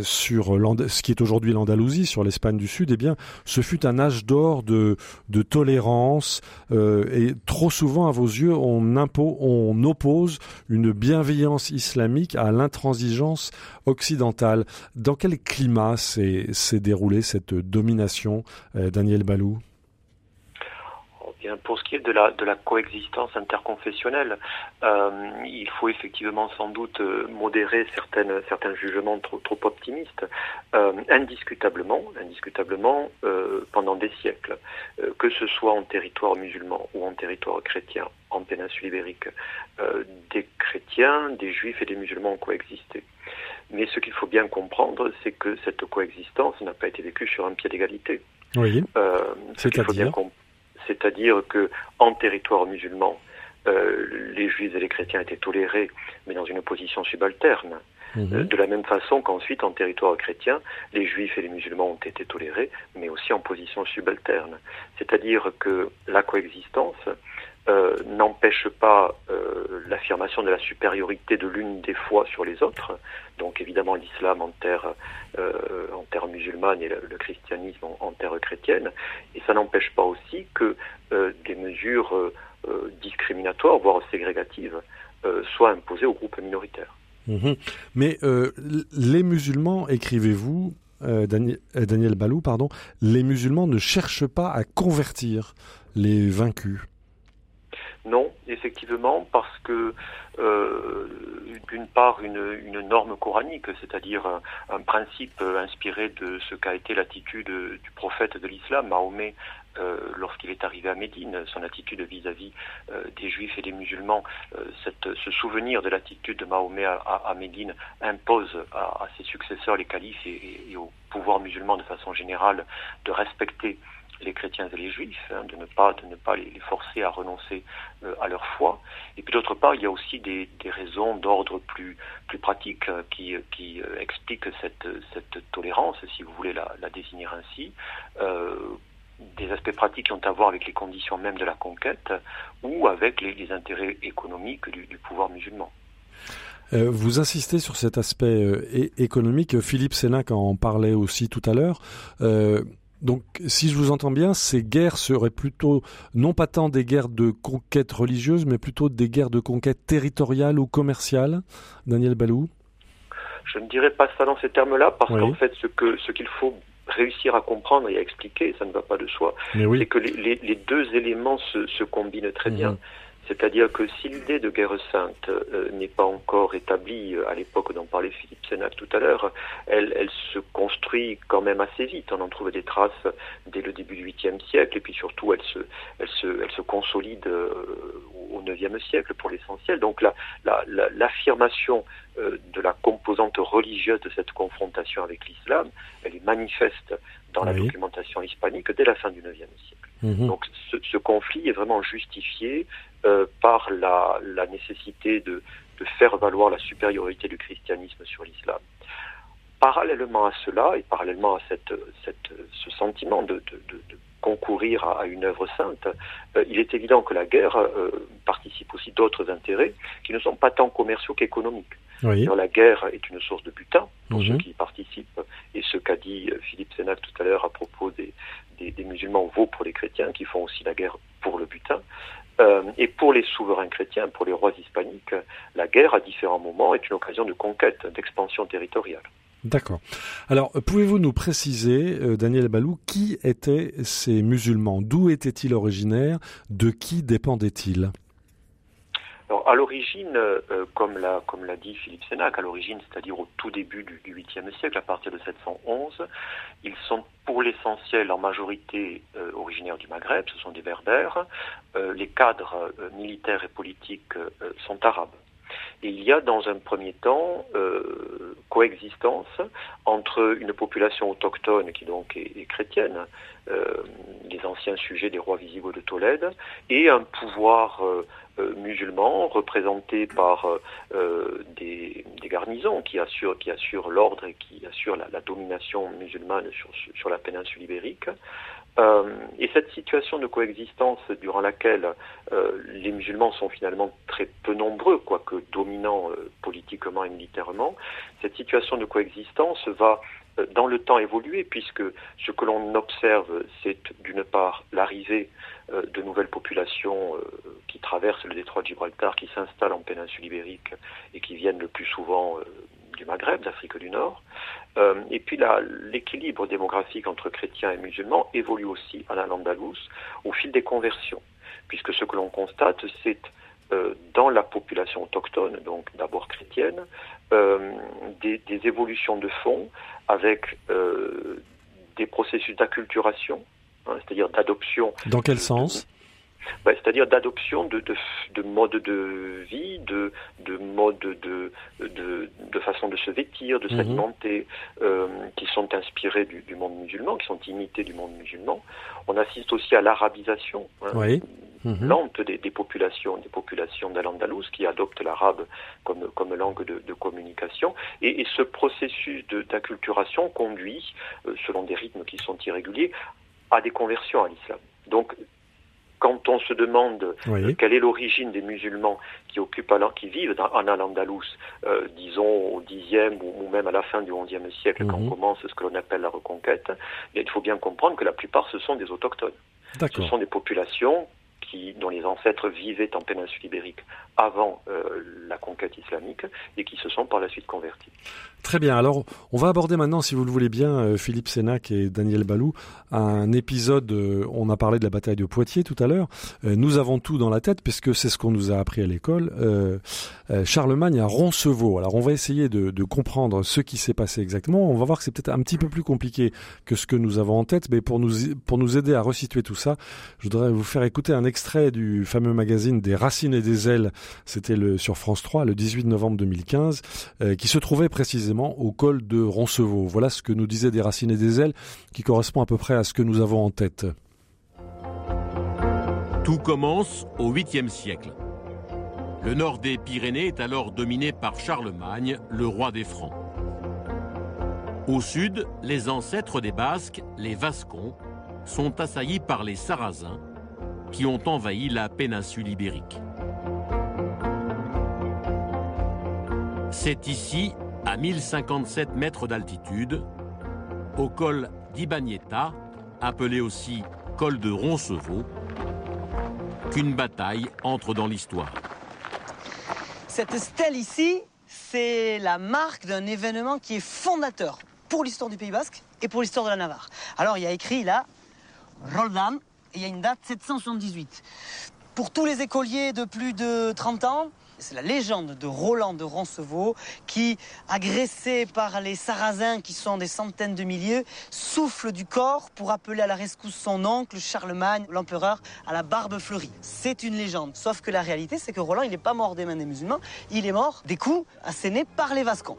sur ce qui est aujourd'hui l'Andalousie, sur l'Espagne du Sud, eh bien, ce fut un âge d'or de, de tolérance euh, et trop souvent, à vos yeux, on, on oppose une bienveillance islamique à l'intransigeance occidentale. Dans quel climat s'est déroulée cette domination, euh, Daniel Balou? Pour ce qui est de la, de la coexistence interconfessionnelle, euh, il faut effectivement sans doute euh, modérer certaines, certains jugements trop, trop optimistes. Euh, indiscutablement, indiscutablement euh, pendant des siècles, que ce soit en territoire musulman ou en territoire chrétien, en péninsule ibérique, des chrétiens, des juifs et des musulmans ont coexisté. Mais ce qu'il faut bien comprendre, c'est que cette coexistence n'a pas été vécue sur un pied d'égalité. Oui. C'est-à-dire? C'est-à-dire que en territoire musulman, euh, les juifs et les chrétiens étaient tolérés, mais dans une position subalterne. Mhm. Euh, de la même façon qu'ensuite, en territoire chrétien, les juifs et les musulmans ont été tolérés, mais aussi en position subalterne. C'est-à-dire que la coexistence euh, n'empêche pas euh, l'affirmation de la supériorité de l'une des foi sur les autres. Donc évidemment l'islam en terre, euh, en terre musulmane et le, christianisme en, terre chrétienne. Et ça n'empêche pas aussi que des mesures discriminatoires, voire ségrégatives, soient imposées aux groupes minoritaires. Mhm. Mais les musulmans, écrivez-vous, Daniel, Daniel Balou, pardon, les musulmans ne cherchent pas à convertir les vaincus. Non, effectivement, parce que euh, d'une part une, norme coranique, c'est-à-dire un, principe inspiré de ce qu'a été l'attitude du prophète de l'islam, Mahomet, euh, lorsqu'il est arrivé à Médine, son attitude vis-à-vis euh, des juifs et des musulmans, ce souvenir de l'attitude de Mahomet à, Médine impose à, ses successeurs, les califes et au pouvoir musulman de façon générale, de respecter les chrétiens et les juifs, hein, de ne pas, de ne pas les, forcer à renoncer euh, à leur foi. Et puis d'autre part, il y a aussi des, raisons d'ordre plus, plus pratique euh, qui, qui euh, expliquent cette, cette tolérance, si vous voulez la, désigner ainsi. des aspects pratiques qui ont à voir avec les conditions même de la conquête ou avec les, intérêts économiques du, pouvoir musulman. vous insistez sur cet aspect économique. Philippe Sénac en parlait aussi tout à l'heure. Donc, si je vous entends bien, ces guerres seraient plutôt non pas tant des guerres de conquête religieuse, mais plutôt des guerres de conquête territoriale ou commerciale. Daniel Balou? Je ne dirais pas ça dans ces termes-là, parce qu'en fait, ce qu'il faut réussir à comprendre et à expliquer, ça ne va pas de soi, c'est que les, deux éléments se, combinent très bien. C'est-à-dire que si l'idée de guerre sainte euh, n'est pas encore établie euh, à l'époque dont parlait Philippe Sénac tout à l'heure, elle, elle, se construit quand même assez vite. On en trouve des traces dès le début du 8e siècle et puis surtout elle se, elle se, elle se consolide euh, au 9e siècle pour l'essentiel. Donc l'affirmation la, la, de la composante religieuse de cette confrontation avec l'islam, elle est manifeste dans la documentation hispanique dès la fin du 9e siècle. Mhm. Donc ce, ce, conflit est vraiment justifié euh, par la, la nécessité de, de, faire valoir la supériorité du christianisme sur l'islam. Parallèlement à cela et parallèlement à cette, cette, ce sentiment de, de, de concourir à, une œuvre sainte, euh, il est évident que la guerre euh, participe aussi d'autres intérêts qui ne sont pas tant commerciaux qu'économiques. La guerre est une source de butin pour mhm. ceux qui y participent, et ce qu'a dit Philippe Sénac tout à l'heure à propos des, des, musulmans vaut pour les chrétiens qui font aussi la guerre pour le butin. Euh, et pour les souverains chrétiens, pour les rois hispaniques, la guerre à différents moments est une occasion de conquête, d'expansion territoriale. D'accord. Alors, pouvez-vous nous préciser, euh, Daniel Balou, qui étaient ces musulmans? D'où étaient-ils originaires? De qui dépendaient-ils? Alors, à l'origine, euh, comme l'a comme l'a dit Philippe Sénac, à l'origine, c'est-à-dire au tout début du, du 8e siècle, à partir de 711, ils sont pour l'essentiel en majorité euh, originaires du Maghreb, ce sont des berbères. Euh, les cadres militaires et politiques sont arabes. Il y a dans un premier temps coexistence entre une population autochtone qui donc est, est chrétienne, les anciens sujets des rois visigoths de Tolède, et un pouvoir euh, musulmans représentés par euh, euh, des, garnisons qui assurent, l'ordre et qui assurent la, domination musulmane sur, la péninsule ibérique. et cette situation de coexistence durant laquelle les musulmans sont finalement très peu nombreux, quoique dominants politiquement et militairement, cette situation de coexistence va dans le temps évoluer puisque ce que l'on observe, c'est d'une part l'arrivée euh, de nouvelles populations euh, qui traversent le détroit de Gibraltar, qui s'installent en péninsule ibérique et qui viennent le plus souvent euh, du Maghreb, d'Afrique du Nord. et puis l'équilibre démographique entre chrétiens et musulmans évolue aussi à la Landalouse au fil des conversions, puisque ce que l'on constate, c'est dans la population autochtone, donc d'abord chrétienne, des, évolutions de fond avec des processus d'acculturation, hein, c'est-à-dire d'adoption. Dans quel sens? Ben, c'est-à-dire d'adoption de, de, de modes de vie, de, de modes de, de, de façon de se vêtir, de mhm. s'alimenter, euh, qui sont inspirés du, du, monde musulman, qui sont imités du monde musulman. On assiste aussi à l'arabisation hein, mhm. lente des, des, populations, des populations d'Al-Andalus qui adoptent l'arabe comme, comme langue de, de communication. Et, et, ce processus d'acculturation conduit, euh, selon des rythmes qui sont irréguliers, à des conversions à l'islam. Donc quand on se demande euh, quelle est l'origine des musulmans qui occupent qui vivent en Al-Andalus, euh, disons au Xe ou, même à la fin du XIe siècle, quand mhm. commence ce que l'on appelle la reconquête, il faut bien comprendre que la plupart ce sont des autochtones. Ce sont des populations dont les ancêtres vivaient en péninsule ibérique avant euh, la conquête islamique et qui se sont par la suite convertis. Très bien. Alors, on va aborder maintenant, si vous le voulez bien, euh, Philippe Sénac et Daniel Balou, un épisode. Euh, on a parlé de la bataille de Poitiers tout à l'heure. nous avons tout dans la tête, puisque c'est ce qu'on nous a appris à l'école. Charlemagne à Roncevaux. Alors, on va essayer de, comprendre ce qui s'est passé exactement. On va voir que c'est peut-être un petit peu plus compliqué que ce que nous avons en tête, mais pour nous pour nous aider à resituer tout ça, je voudrais vous faire écouter un extrait du fameux magazine des Racines et des ailes. C'était sur France 3 le 18 novembre 2015, qui se trouvait précisément au col de Roncevaux. Voilà ce que nous disaient des racines et des ailes, qui correspond à peu près à ce que nous avons en tête. Tout commence au 8e siècle. Le nord des Pyrénées est alors dominé par Charlemagne, le roi des Francs. Au sud, les ancêtres des Basques, les Vascons, sont assaillis par les Sarrasins, qui ont envahi la péninsule ibérique. C'est ici à 1057 mètres d'altitude, au col d'Ibagneta, appelé aussi col de Roncevaux, qu'une bataille entre dans l'histoire. Cette stèle ici, c'est la marque d'un événement qui est fondateur pour l'histoire du Pays Basque et pour l'histoire de la Navarre. Alors il y a écrit là, Roldán, et il y a une date 778. Pour tous les écoliers de plus de 30 ans, c'est la légende de Roland de Roncevaux qui, agressé par les Sarrasins qui sont des centaines de milliers, souffle du corps pour appeler à la rescousse son oncle Charlemagne, l'empereur, à la barbe fleurie. C'est une légende. Sauf que la réalité, c'est que Roland, il n'est pas mort des mains des musulmans, il est mort des coups assénés par les Vascons.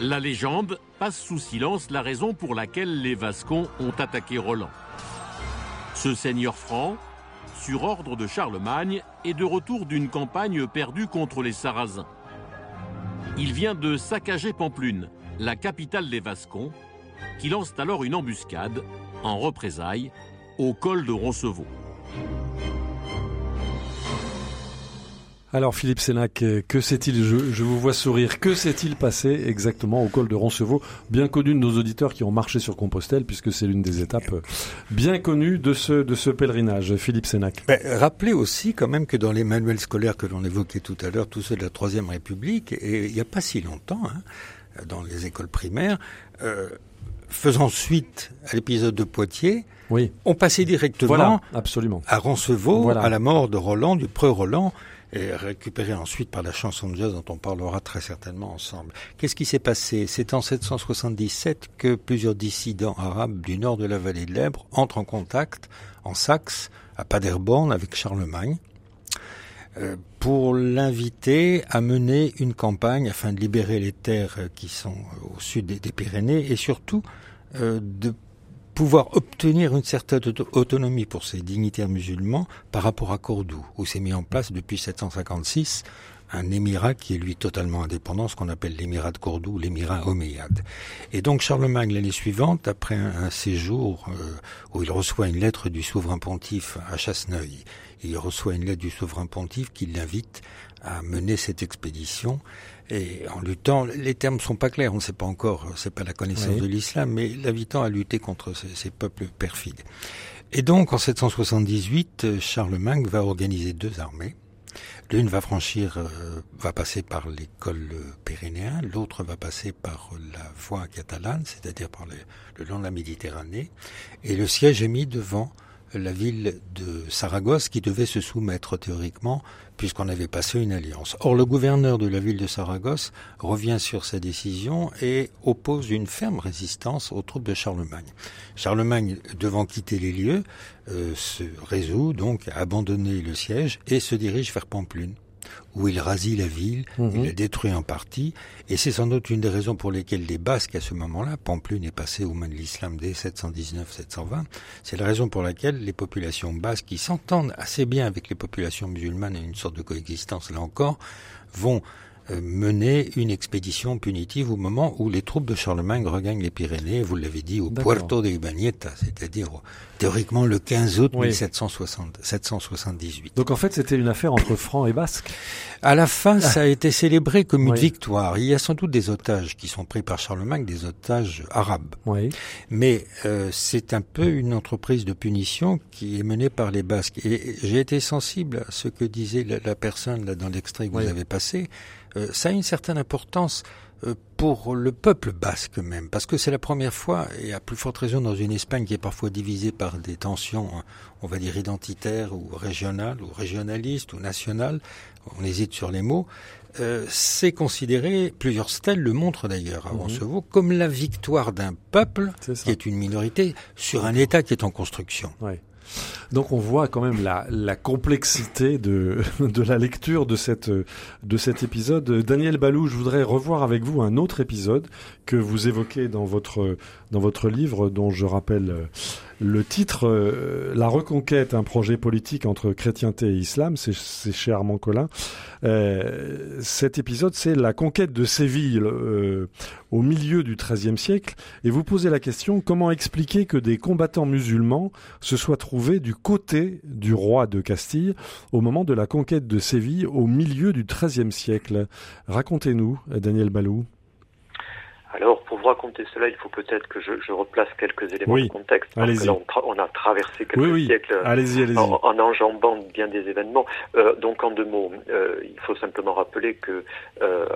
La légende passe sous silence la raison pour laquelle les Vascons ont attaqué Roland. Ce seigneur franc, sur ordre de Charlemagne, et de retour d'une campagne perdue contre les Sarrasins. Il vient de saccager Pamplune, la capitale des Vascons, qui lance alors une embuscade, en représailles, au col de Roncevaux. Alors Philippe Sénac, que s'est-il, je, vous vois sourire, que s'est-il passé exactement au col de Roncevaux, bien connu de nos auditeurs qui ont marché sur Compostelle, puisque c'est l'une des étapes bien connues de ce, de ce pèlerinage. Philippe Sénac? Ben, rappelez aussi quand même que dans les manuels scolaires que l'on évoquait tout à l'heure, tous ceux de la Troisième République, et il n'y a pas si longtemps, hein, dans les écoles primaires, euh, faisant suite à l'épisode de Poitiers, oui. on passait directement absolument. à Roncevaux, à la mort de Roland, du preux Roland, et récupéré ensuite par la chanson de jazz dont on parlera très certainement ensemble. Qu'est-ce qui s'est passé? C'est en 777 que plusieurs dissidents arabes du nord de la vallée de l'Ebre entrent en contact en Saxe, à Paderborn, avec Charlemagne, euh, pour l'inviter à mener une campagne afin de libérer les terres qui sont au sud des, Pyrénées et surtout euh, de pouvoir obtenir une certaine autonomie pour ces dignitaires musulmans par rapport à Cordoue, où s'est mis en place depuis 756 un émirat qui est lui totalement indépendant, ce qu'on appelle l'émirat de Cordoue, l'émirat omeyyade. Et donc Charlemagne, l'année suivante, après un, séjour euh, où il reçoit une lettre du souverain pontife à Chasseneuil, il reçoit une lettre du souverain pontife qui l'invite à mener cette expédition et en luttant, les termes sont pas clairs, on ne sait pas encore, c'est pas la connaissance de l'islam, mais l'invitant à lutter contre ces, peuples perfides. Et donc, en 778, Charlemagne va organiser deux armées. L'une va franchir, va passer par l'école pyrénéen, l'autre va passer par la voie catalane, c'est-à-dire par le long de la Méditerranée, et le siège est mis devant la ville de Saragosse qui devait se soumettre théoriquement puisqu'on avait passé une alliance. Or, le gouverneur de la ville de Saragosse revient sur sa décision et oppose une ferme résistance aux troupes de Charlemagne. Charlemagne, devant quitter les lieux, euh, se résout donc à abandonner le siège et se dirige vers Pamplune où il rasit la ville, mhm. il la détruit en partie, et c'est sans doute une des raisons pour lesquelles les Basques, à ce moment-là, Pamplune est passé aux mains de l'islam dès 719-720, c'est la raison pour laquelle les populations basques, qui s'entendent assez bien avec les populations musulmanes et une sorte de coexistence là encore, vont mener une expédition punitive au moment où les troupes de Charlemagne regagnent les Pyrénées, vous l'avez dit, au Puerto de Ibañeta, c'est-à-dire théoriquement le 15 août 1778. Donc en fait, c'était une affaire entre Francs et Basques. À la fin, ça a été célébré comme une victoire. Il y a sans doute des otages qui sont pris par Charlemagne, des otages arabes. Oui. Mais euh, c'est un peu une entreprise de punition qui est menée par les Basques. Et j'ai été sensible à ce que disait la, personne là dans l'extrait que vous avez passé. Euh, ça a une certaine importance euh, pour le peuple basque même, parce que c'est la première fois, et à plus forte raison dans une Espagne qui est parfois divisée par des tensions, on va dire identitaires ou régionales, ou régionalistes ou nationales, on hésite sur les mots, euh, c'est considéré, plusieurs stèles le montrent d'ailleurs à mmh. comme la victoire d'un peuple, qui est une minorité, sur un État qui est en construction. Donc on voit quand même la, la complexité de, <laughs> de la lecture de, cette, de cet épisode. Daniel Balou, je voudrais revoir avec vous un autre épisode que vous évoquez dans votre, dans votre livre, dont je rappelle le titre, euh, La Reconquête, un projet politique entre chrétienté et islam, c'est chez Armand Collin. Euh, cet épisode, c'est la conquête de Séville euh, au milieu du XIIIe siècle. Et vous posez la question, comment expliquer que des combattants musulmans se soient trouvés du côté du roi de Castille au moment de la conquête de Séville au milieu du XIIIe siècle? Racontez-nous, Daniel Balou. Alors, pour vous raconter cela, il faut peut-être que je, je, replace quelques éléments de contexte. Parce que là, on, a traversé quelques siècles en, enjambant bien des événements. Euh, donc, en deux mots, euh, il faut simplement rappeler que euh,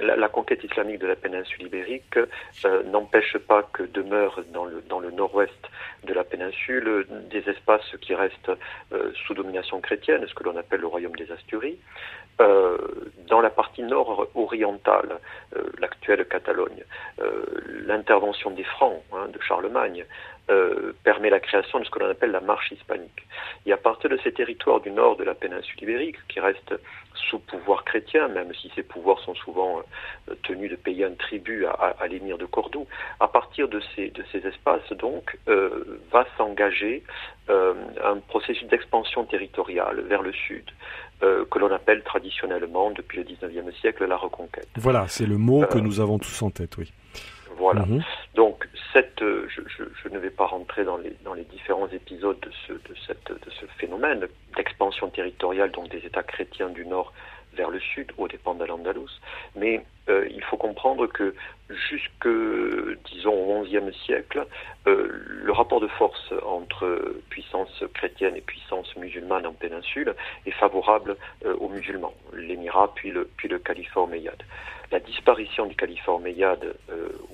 la, la, conquête islamique de la péninsule ibérique euh, n'empêche pas que demeurent dans le, dans le nord-ouest de la péninsule des espaces qui restent euh, sous domination chrétienne, ce que l'on appelle le royaume des Asturies. Euh, dans la partie nord orientale, euh, l'actuelle Catalogne, euh, l'intervention des Francs hein, de Charlemagne permet la création de ce que l'on appelle la marche hispanique. Et à partir de ces territoires du nord de la péninsule ibérique, qui restent sous pouvoir chrétien, même si ces pouvoirs sont souvent tenus de payer un tribut à, l'émir de Cordoue, à partir de ces, de ces espaces, donc, va s'engager un processus d'expansion territoriale vers le sud. Euh, que l'on appelle traditionnellement, depuis le 19e siècle, la reconquête. Voilà, c'est le mot que euh, nous avons tous en tête, oui. Voilà. Mhm. Donc, cette, euh, je, je, je, ne vais pas rentrer dans les, dans les différents épisodes de ce, de cette, de ce phénomène d'expansion territoriale donc des États chrétiens du Nord vers le sud, aux dépens de l'Andalous. Mais euh, il faut comprendre que jusque, disons, au XIe siècle, euh, le rapport de force entre puissance chrétienne et puissance musulmane en péninsule est favorable euh, aux musulmans, l'émirat puis le, puis le. La disparition du califat omeyyade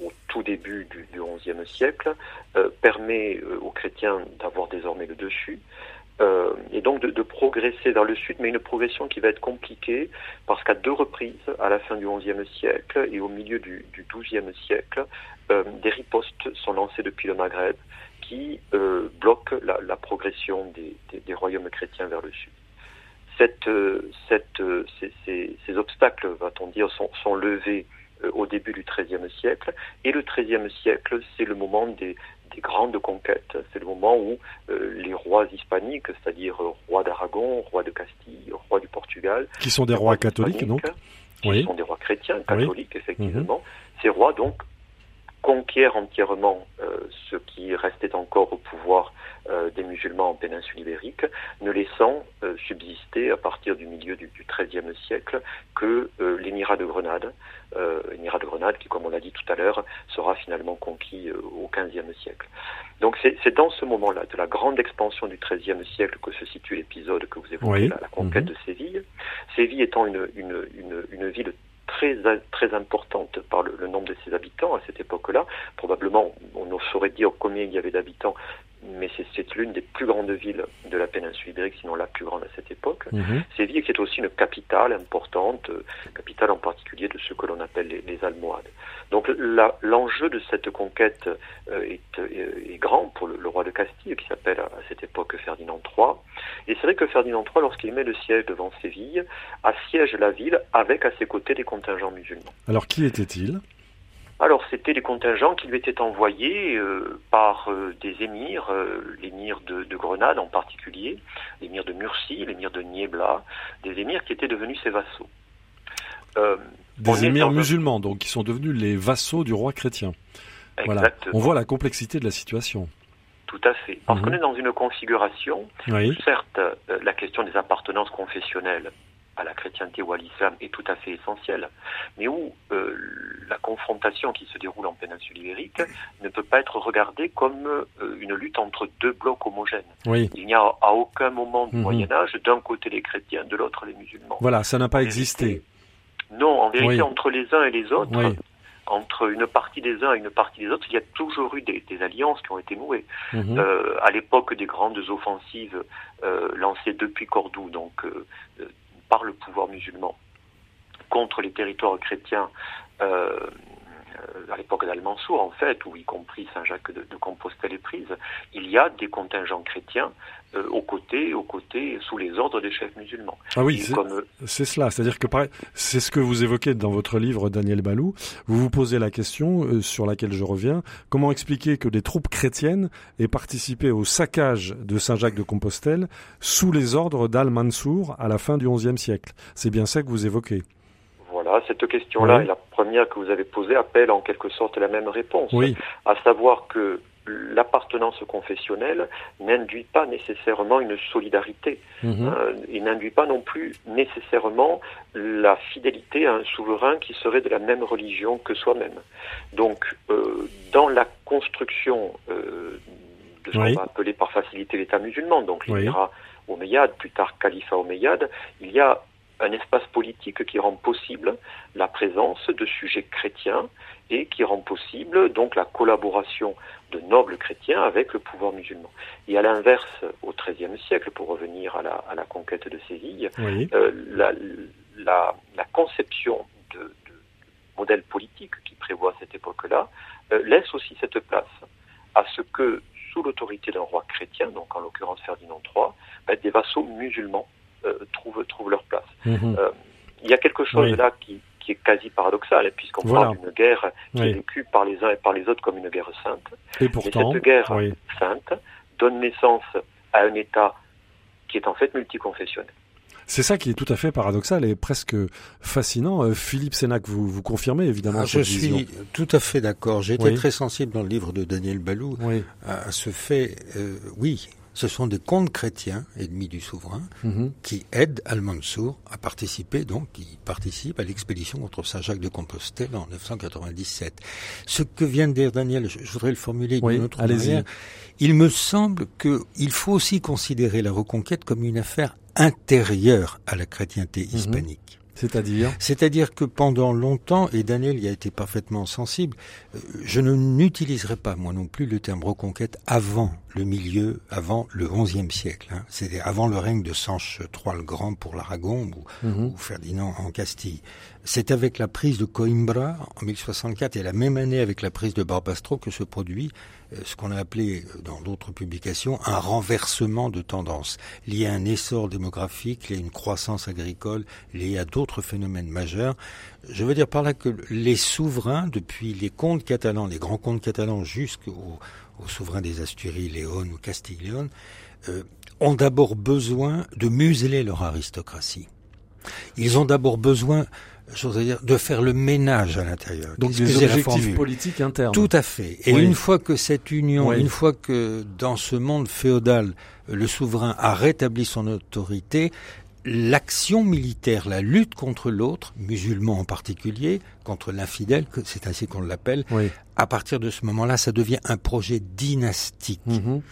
au tout début du, du XIe siècle permet aux chrétiens d'avoir désormais le dessus, euh, et donc de, progresser vers le sud, mais une progression qui va être compliquée parce qu'à deux reprises, à la fin du XIe siècle et au milieu du, XIIe siècle, euh, des ripostes sont lancées depuis le Maghreb qui euh, bloquent la, progression des, royaumes chrétiens vers le sud. Ces, obstacles, va-t-on dire, sont, sont levés au début du XIIIe siècle. Et le XIIIe siècle, c'est le moment des, des grandes conquêtes. C'est le moment où euh, les rois hispaniques, c'est-à-dire euh, roi d'Aragon, roi de Castille, roi du Portugal, qui sont des rois catholiques, donc, qui oui. sont des rois chrétiens, catholiques, effectivement. Mhm. Ces rois donc conquièrent entièrement euh, ce qui restait encore au pouvoir euh, des musulmans en péninsule ibérique, ne laissant euh, subsister à partir du milieu du XIIIe siècle que euh, l'émirat de Grenade, l'émirat de Grenade qui, comme on l'a dit tout à l'heure, sera finalement conquis au XVe siècle. Donc c'est dans ce moment-là, de la grande expansion du XIIIe siècle, que se situe l'épisode que vous évoquez, la, conquête mhm. de Séville. Séville étant une, une, une, une ville très, très importante par le, le, nombre de ses habitants à cette époque-là. Probablement, on ne saurait dire combien il y avait d'habitants, mais c'est l'une des plus grandes villes de la péninsule ibérique, sinon la plus grande à cette époque. Mm Séville qui est aussi une capitale importante, euh, capitale en particulier de ce que l'on appelle les, les, Almohades. Donc l'enjeu de cette conquête euh, est, est, grand pour le, le, roi de Castille, qui s'appelle à, à, cette époque Ferdinand III. Et c'est vrai que Ferdinand III, lorsqu'il met le siège devant Séville, assiège la ville avec à ses côtés des contingents musulmans. Alors qui était-il? Alors c'était les contingents qui lui étaient envoyés euh, par euh, des émirs, euh, l'émir de, de, Grenade en particulier, l'émir de Murcie, l'émir de Niebla, des émirs qui étaient devenus ses vassaux. des émirs musulmans, donc qui sont devenus les vassaux du roi chrétien. Exactement. Voilà. On voit la complexité de la situation. Tout à fait. Parce mmh. qu'on est dans une configuration, oui. certes, la question des appartenances confessionnelles à la chrétienté ou à l'islam est tout à fait essentielle, mais où euh, la confrontation qui se déroule en péninsule ibérique ne peut pas être regardée comme euh, une lutte entre deux blocs homogènes. Oui. Il n'y a à aucun moment du mmh. Moyen Âge d'un côté les chrétiens, de l'autre les musulmans. Voilà, ça n'a pas existé. Non, en vérité, Oui. entre les uns et les autres, Oui. entre une partie des uns et une partie des autres, il y a toujours eu des, des alliances qui ont été nouées. Mhm. Euh, à l'époque des grandes offensives euh, lancées depuis Cordoue, donc euh, par le pouvoir musulman contre les territoires chrétiens euh, à l'époque d'Al-Mansour, en fait, ou y compris Saint-Jacques de, de, Compostelle est prise, il y a des contingents chrétiens euh, aux côtés, aux côtés, sous les ordres des chefs musulmans. Ah oui, Et comme, c'est cela. C'est-à-dire que c'est ce que vous évoquez dans votre livre, Daniel Balou. Vous vous posez la question euh, sur laquelle je reviens. Comment expliquer que des troupes chrétiennes aient participé au saccage de Saint-Jacques de Compostelle sous les ordres d'Al-Mansour à la fin du XIe siècle? C'est bien ça que vous évoquez. Voilà, cette question-là Oui. et la première que vous avez posée appelle en quelque sorte la même réponse, Oui, à savoir que l'appartenance confessionnelle n'induit pas nécessairement une solidarité. Mhm. Euh, il n'induit pas non plus nécessairement la fidélité à un souverain qui serait de la même religion que soi-même. Donc, euh, dans la construction euh, de ce Oui. qu'on va appeler par facilité l'État musulman, donc Oui. l'émirat omeyyade, plus tard califat omeyyade, il y a un espace politique qui rend possible la présence de sujets chrétiens et qui rend possible donc la collaboration de nobles chrétiens avec le pouvoir musulman. Et à l'inverse, au XIIIe siècle, pour revenir à la, à la conquête de Séville, oui. euh, la, la, la, conception de, de, modèle politique qui prévoit à cette époque-là euh, laisse aussi cette place à ce que, sous l'autorité d'un roi chrétien, donc en l'occurrence Ferdinand III, ben, des vassaux musulmans trouvent, trouvent leur place. Mhm. Euh, il y a quelque chose Oui. là qui, qui est quasi paradoxal, puisqu'on Voilà. parle d'une guerre qui Oui. est vécue par les uns et par les autres comme une guerre sainte. Et Mais pourtant, cette guerre oui. sainte donne naissance à un État qui est en fait multiconfessionnel. C'est ça qui est tout à fait paradoxal et presque fascinant. Euh, Philippe Sénac, vous, vous confirmez évidemment Ah, je vision. suis tout à fait d'accord. J'étais Oui. très sensible dans le livre de Daniel Balou Oui. à, à ce fait. euh, oui, ce sont des contes chrétiens, ennemis du souverain, Mhm. qui aident Al-Mansour à participer, donc, qui participent à l'expédition contre Saint-Jacques de Compostelle en 997. Ce que vient de dire Daniel, je, voudrais le formuler Oui, d'une autre manière. Il me semble qu'il faut aussi considérer la reconquête comme une affaire intérieure à la chrétienté Mhm. hispanique. C'est-à-dire C'est-à-dire que pendant longtemps, et Daniel y a été parfaitement sensible, euh, je ne n'utiliserai pas moi non plus le terme reconquête avant le milieu, avant le XIe siècle. Hein. C'est avant le règne de Sanche III le Grand pour l'Aragon ou, Mhm. ou Ferdinand en Castille. C'est avec la prise de Coimbra en 1064 et la même année avec la prise de Barbastro que se produit ce qu'on a appelé euh, dans d'autres publications un renversement de tendance lié à un essor démographique, lié à une croissance agricole, lié à d'autres phénomènes majeurs. Je veux dire par là que les souverains, depuis les comtes catalans, les grands comtes catalans jusqu'aux aux souverains des Asturies, Léon ou Castille-Léon, euh, ont d'abord besoin de museler leur aristocratie. Ils ont d'abord besoin, dire, de faire le ménage à l'intérieur. Donc des objectifs politiques internes. Tout à fait. Et Oui. une fois que cette union, Oui. une fois que dans ce monde féodal, le souverain a rétabli son autorité, l'action militaire, la lutte contre l'autre, musulman en particulier, contre l'infidèle, que c'est ainsi qu'on l'appelle, Oui. à partir de ce moment-là, ça devient un projet dynastique. Mhm.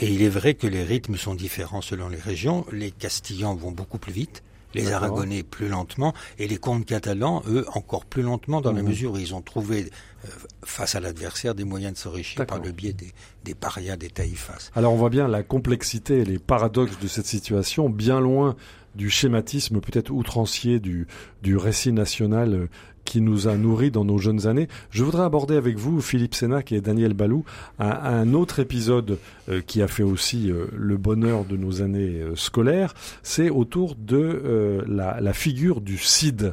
Et il est vrai que les rythmes sont différents selon les régions. Les Castillans vont beaucoup plus vite. Les Aragonais plus lentement, et les comtes catalans, eux, encore plus lentement, dans la mhm. mesure où ils ont trouvé, euh, face à l'adversaire, des moyens de s'enrichir par le biais des, des parias, des taïfas. Alors on voit bien la complexité et les paradoxes de cette situation, bien loin du schématisme peut-être outrancier du, du récit national euh, qui nous a nourris dans nos jeunes années. Je voudrais aborder avec vous, Philippe Sénac et Daniel Balou, un, autre épisode euh, qui a fait aussi euh, le bonheur de nos années scolaires. C'est autour de la, figure du CID.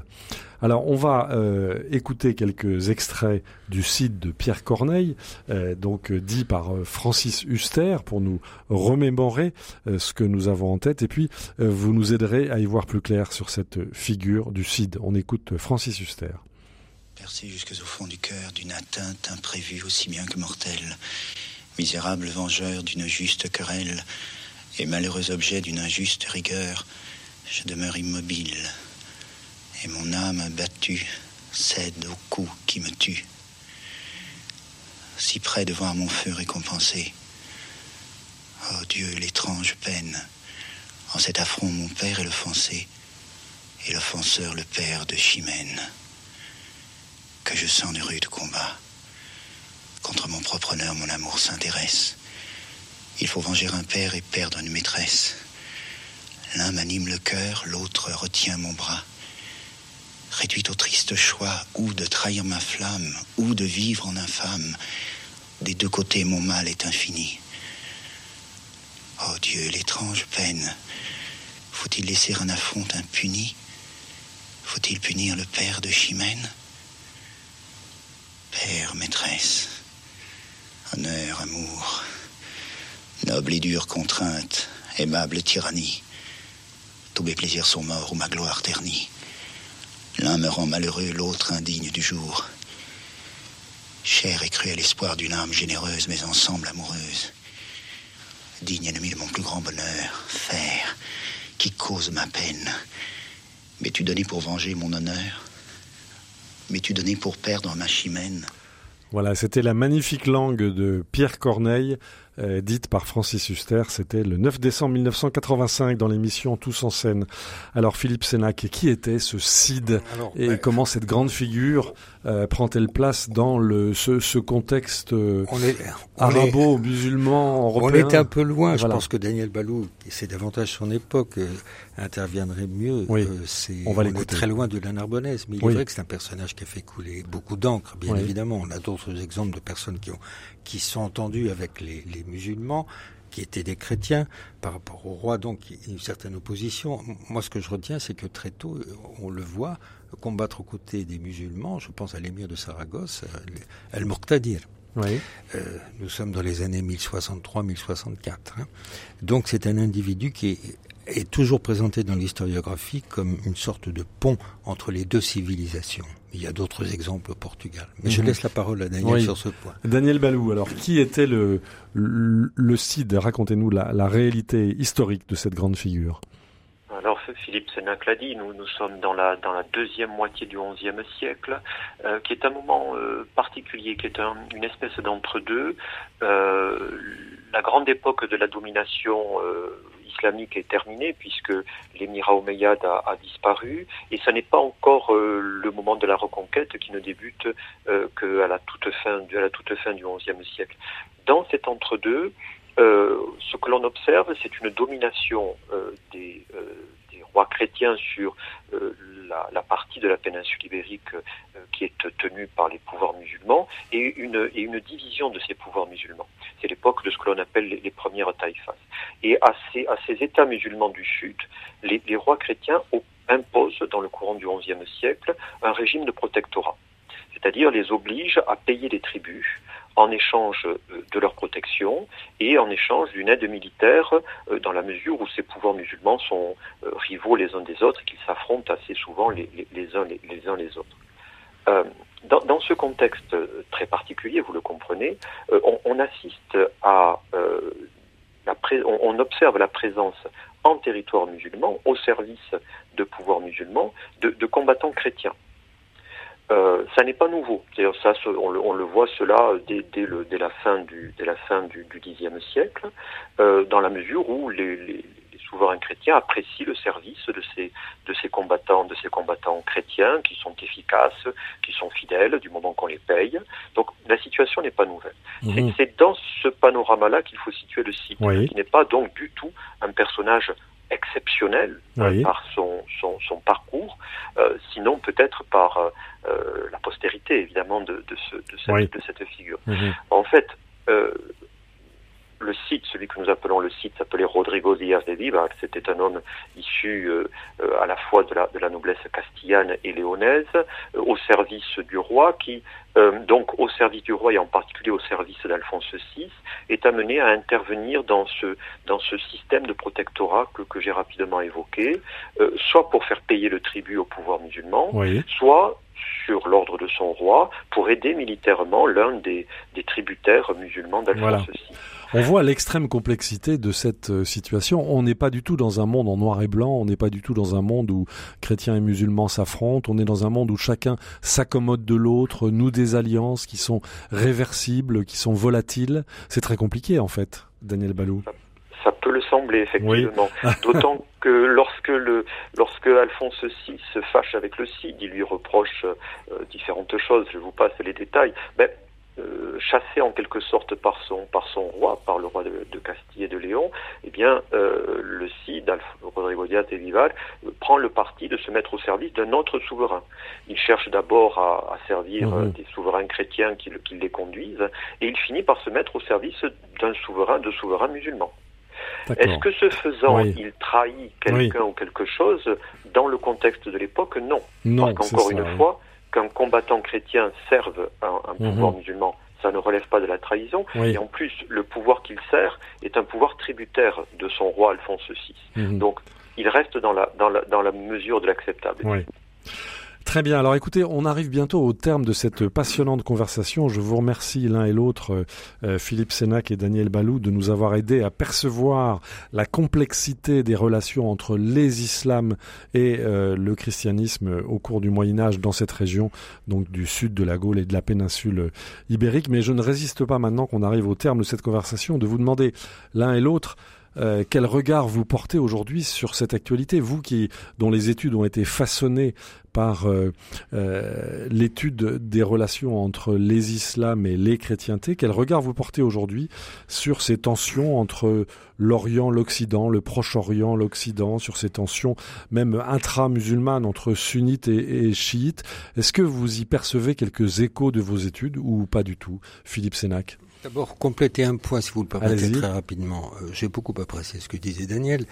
Alors on va euh, écouter quelques extraits du site de Pierre Corneille, euh, donc euh, dit par Francis Huster pour nous remémorer ce que nous avons en tête et puis vous nous aiderez à y voir plus clair sur cette figure du Cid. On écoute Francis Huster. Percé jusqu'au fond du cœur d'une atteinte imprévue aussi bien que mortelle, misérable vengeur d'une juste querelle et malheureux objet d'une injuste rigueur, je demeure immobile et mon âme abattue cède au coup qui me tue. Si près de voir mon feu récompensé. Oh Dieu, l'étrange peine. En cet affront, mon père est l'offensé, et l'offenseur le père de Chimène. Que je sens de rude combat. Contre mon propre honneur, mon amour s'intéresse. Il faut venger un père et perdre une maîtresse. L'un m'anime le cœur, l'autre retient mon bras réduite au triste choix, ou de trahir ma flamme, ou de vivre en infâme. Des deux côtés, mon mal est infini. Oh Dieu, l'étrange peine. Faut-il laisser un affront impuni? Faut-il punir le père de Chimène? Père, maîtresse, honneur, amour, noble et dure contrainte, aimable tyrannie, tous mes plaisirs sont morts ou ma gloire ternie. L'un me rend malheureux, l'autre indigne du jour. Cher et cruel espoir d'une âme généreuse, mais ensemble amoureuse. Digne ennemi de mon plus grand bonheur, fer, qui cause ma peine. M'es-tu donné pour venger mon honneur? M'es-tu donné pour perdre ma chimène? Voilà, c'était la magnifique langue de Pierre Corneille euh, dite par Francis Huster. C'était le 9 décembre 1985 dans l'émission Tous en scène. Alors Philippe Sénac, qui était ce Cid et comment cette grande figure euh, prend-elle place dans le, ce, ce contexte euh, arabo-musulman européen? On est un peu loin. Je pense que Daniel Balou, c'est davantage son époque, interviendrait mieux. Oui. c'est, on, va on est très loin de la Narbonnaise, mais il est vrai que c'est un personnage qui a fait couler beaucoup d'encre, bien évidemment. On a d'autres exemples de personnes qui ont qui sont entendus avec les, les musulmans, qui étaient des chrétiens, par rapport au roi, donc une certaine opposition. Moi, ce que je retiens, c'est que très tôt, on le voit combattre aux côtés des musulmans. Je pense à l'émir de Saragosse, El-Muqtadir. Oui. Euh, nous sommes dans les années 1063-1064. Hein. Donc c'est un individu qui est est toujours présenté dans l'historiographie comme une sorte de pont entre les deux civilisations. Il y a d'autres exemples au Portugal. Mais je mhm. laisse la parole à Daniel sur ce point. Daniel Balou, alors qui était le, le, Cid Racontez-nous la, la réalité historique de cette grande figure. Alors Philippe Sénac l'a dit, nous, nous sommes dans la, dans la deuxième moitié du XIe siècle, euh, qui est un moment euh, particulier, qui est un, une espèce d'entre-deux. Euh, la grande époque de la domination islamique est terminée puisque l'émirat omeyyade a, disparu et ce n'est pas encore euh, le moment de la reconquête qui ne débute euh, qu'à la toute fin, du XIe siècle. Dans cet entre-deux, euh, ce que l'on observe, c'est une domination euh, des, euh, rois chrétiens sur la, partie de la péninsule ibérique qui est tenue par les pouvoirs musulmans et une division de ces pouvoirs musulmans. C'est l'époque de ce que l'on appelle les, premières taïfas. Et à ces, à ces États musulmans du Sud, les, rois chrétiens imposent, dans le courant du XIe siècle, un régime de protectorat c'est-à-dire les obligent à payer des tribus en échange euh, de leur protection et en échange d'une aide militaire euh, dans la mesure où ces pouvoirs musulmans sont euh, rivaux les uns des autres et qu'ils s'affrontent assez souvent les, uns, les, uns les autres. Dans, ce contexte très particulier, vous le comprenez, euh, on, assiste à euh, la on, observe la présence en territoire musulman, au service de pouvoirs musulmans, de, combattants chrétiens. Euh, ça n'est pas nouveau. on le, on le, voit cela dès, la fin du, Xe siècle, euh, dans la mesure où les, souverains chrétiens apprécient le service de ces, de ces combattants, de ces combattants chrétiens qui sont efficaces, qui sont fidèles du moment qu'on les paye. Donc la situation n'est pas nouvelle. Mhm. C'est dans ce panorama-là qu'il faut situer le Cid, qui n'est pas donc du tout un personnage exceptionnel par son, son, parcours, euh, sinon peut-être par euh, euh, la postérité évidemment de, de, ce, de, cette, de cette, figure. Mhm. En fait, le site, celui que nous appelons le site, s'appelait Rodrigo Díaz de Vivar. C'était un homme issu euh, euh, à la fois de la, de la, noblesse castillane et léonaise, euh, au service du roi, qui, donc au service du roi et en particulier au service d'Alphonse VI, est amené à intervenir dans ce, dans ce système de protectorat que, que j'ai rapidement évoqué, soit pour faire payer le tribut au pouvoir musulman, soit sur l'ordre de son roi pour aider militairement l'un des, des tributaires musulmans d'Alphonse VI. On voit l'extrême complexité de cette euh, situation. On n'est pas du tout dans un monde en noir et blanc, on n'est pas du tout dans un monde où chrétiens et musulmans s'affrontent, on est dans un monde où chacun s'accommode de l'autre, noue des alliances qui sont réversibles, qui sont volatiles. C'est très compliqué en fait, Daniel Balou. Ça, peut le sembler effectivement. <laughs> D'autant que lorsque le lorsque Alphonse VI se fâche avec le Cid, il lui reproche euh, différentes choses. Je vous passe les détails. Ben, euh, chassé en quelque sorte par son par son roi, par le roi de, Castille et de Léon, eh bien euh, le Cid, Rodrigo Díaz et Vival, euh, prend le parti de se mettre au service d'un autre souverain. Il cherche d'abord à, servir mhm. des souverains chrétiens qui, qui, les conduisent, et il finit par se mettre au service d'un souverain, de souverains musulmans. Est-ce que ce faisant, il trahit quelqu'un ou quelque chose dans le contexte de l'époque? Non. non Parce qu'encore une fois, qu'un combattant chrétien serve un, pouvoir mhm. musulman, ça ne relève pas de la trahison. Et en plus, le pouvoir qu'il sert est un pouvoir tributaire de son roi Alphonse VI. Mhm. Donc, il reste dans la, dans la, dans la mesure de l'acceptable. Très bien. Alors écoutez, on arrive bientôt au terme de cette passionnante conversation. Je vous remercie l'un et l'autre, euh, euh, Philippe Sénac et Daniel Balou, de nous avoir aidés à percevoir la complexité des relations entre les islams et euh, le christianisme au cours du Moyen Âge dans cette région, donc du sud de la Gaule et de la péninsule ibérique. Mais je ne résiste pas maintenant qu'on arrive au terme de cette conversation de vous demander l'un et l'autre euh, quel regard vous portez aujourd'hui sur cette actualité, vous qui dont les études ont été façonnées par euh, euh, l'étude des relations entre les islams et les chrétientés, quel regard vous portez aujourd'hui sur ces tensions entre l'Orient, l'Occident, le Proche-Orient, l'Occident, sur ces tensions même intra-musulmanes entre sunnites et, et chiites? Est-ce que vous y percevez quelques échos de vos études ou pas du tout, Philippe Sénac? D'abord, compléter un point, si vous le permettez très rapidement. Euh, j'ai beaucoup apprécié ce que disait Daniel.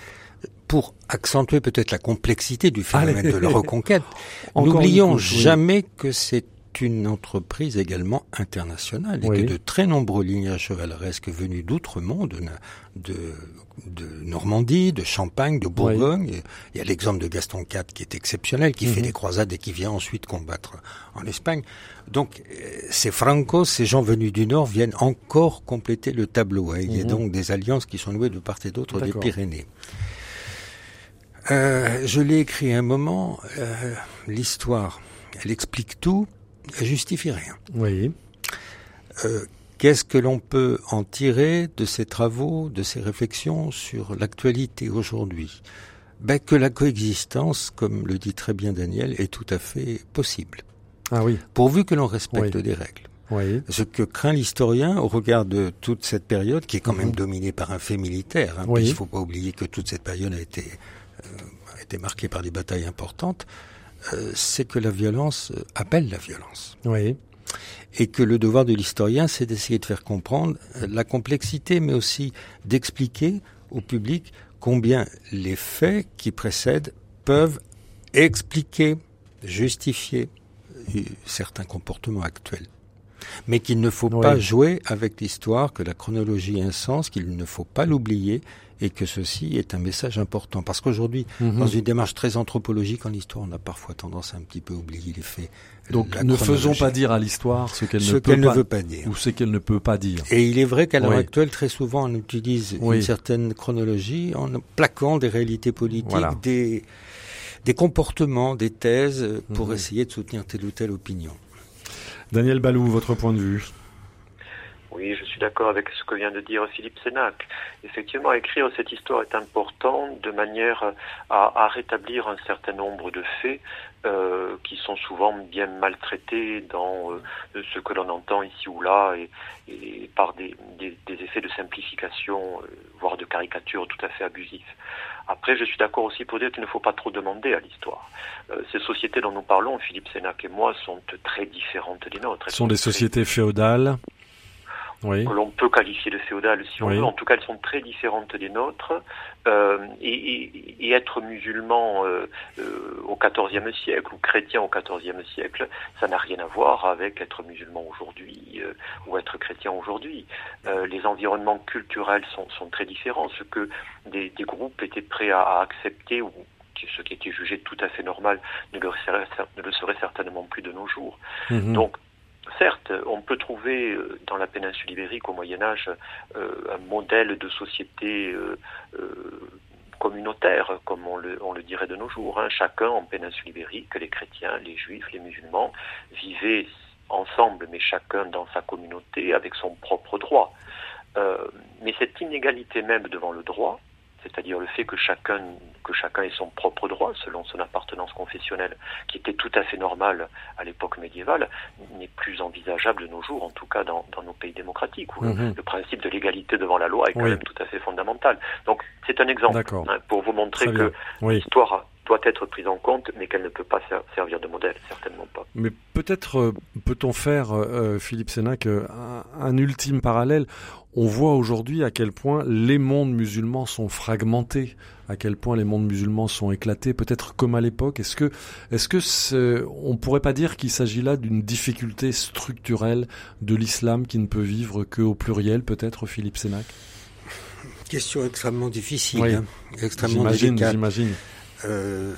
Pour accentuer peut-être la complexité du phénomène de la reconquête, <laughs> n'oublions jamais que c'est une entreprise également internationale et que de très nombreux lignes chevaleresques venus d'outre-monde, de, de, Normandie, de Champagne, de Bourgogne, il y a l'exemple de Gaston IV qui est exceptionnel, qui fait mhm. des croisades et qui vient ensuite combattre en Espagne. Donc euh, ces Francos, ces gens venus du Nord viennent encore compléter le tableau. Il y a mhm. donc des alliances qui sont nouées de part et d'autre des Pyrénées. Euh, je l'ai écrit à un moment, euh, l'histoire, elle explique tout, elle justifie rien. Oui. Euh, Qu'est-ce que l'on peut en tirer de ces travaux, de ces réflexions sur l'actualité aujourd'hui? Ben, Que la coexistence, comme le dit très bien Daniel, est tout à fait possible. Ah oui. Pourvu que l'on respecte des règles. Oui. Ce que craint l'historien au regard de toute cette période, qui est quand même mhm. dominée par un fait militaire, hein, il ne faut pas oublier que toute cette période a été, euh, a été marquée par des batailles importantes, euh, c'est que la violence euh, appelle la violence. Oui. Et que le devoir de l'historien, c'est d'essayer de faire comprendre euh, la complexité, mais aussi d'expliquer au public combien les faits qui précèdent peuvent expliquer, justifier certains comportements actuels. Mais qu'il ne faut pas jouer avec l'histoire, que la chronologie a un sens, qu'il ne faut pas l'oublier, et que ceci est un message important. Parce qu'aujourd'hui, mhm. dans une démarche très anthropologique en histoire, on a parfois tendance à un petit peu oublier les faits. Donc ne faisons pas dire à l'histoire ce qu'elle ne, peut ne veut pas dire. Ou ce qu'elle ne peut pas dire. Et il est vrai qu'à l'heure actuelle, très souvent, on utilise une certaine chronologie en plaquant des réalités politiques, des, des comportements, des thèses, pour mhm. essayer de soutenir telle ou telle opinion. Daniel Balou, votre point de vue? Oui, je suis d'accord avec ce que vient de dire Philippe Sénac. Effectivement, écrire cette histoire est important de manière à, à rétablir un certain nombre de faits euh, qui sont souvent bien maltraités dans euh, ce que l'on entend ici ou là et, et par des, des, des, effets de simplification, euh, voire de caricature tout à fait abusifs. Après, je suis d'accord aussi pour dire qu'il ne faut pas trop demander à l'histoire. Ces sociétés dont nous parlons, Philippe Sénac et moi, sont très différentes des nôtres. Ce sont des sociétés féodales oui. que l'on peut qualifier de féodales si on oui. veut. En tout cas, elles sont très différentes des nôtres. Euh, et, et, et, être musulman euh, euh, au XIVe siècle ou chrétien au XIVe siècle, ça n'a rien à voir avec être musulman aujourd'hui euh, ou être chrétien aujourd'hui. Euh, les environnements culturels sont, sont, très différents. Ce que des, des groupes étaient prêts à, à accepter ou ce qui était jugé tout à fait normal ne le serait, ne le serait certainement plus de nos jours. Mmh. Donc Certes, on peut trouver euh, dans la péninsule ibérique au Moyen Âge euh, un modèle de société euh, communautaire, comme on le, dirait de nos jours. Hein. Chacun en péninsule ibérique, les chrétiens, les juifs, les musulmans, vivaient ensemble, mais chacun dans sa communauté avec son propre droit. mais cette inégalité même devant le droit, c'est-à-dire le fait que chacun, que chacun ait son propre droit selon son appartenance confessionnelle, qui était tout à fait normal à l'époque médiévale, n'est plus envisageable de nos jours, en tout cas dans, dans nos pays démocratiques, où le, principe de l'égalité devant la loi est quand oui. même tout à fait fondamental. Donc c'est un exemple hein, pour vous montrer que oui. l'histoire doit être prise en compte, mais qu'elle ne peut pas servir de modèle, certainement pas. Mais peut-être euh, peut-on faire, euh, Philippe Sénac, euh, un, un, ultime parallèle. On voit aujourd'hui à quel point les mondes musulmans sont fragmentés, à quel point les mondes musulmans sont éclatés, peut-être comme à l'époque. Est-ce que, est-ce que est, on pourrait pas dire qu'il s'agit là d'une difficulté structurelle de l'islam qui ne peut vivre qu'au pluriel, peut-être, Philippe Sénac? Question extrêmement difficile, oui. hein, extrêmement délicate. J'imagine. Euh,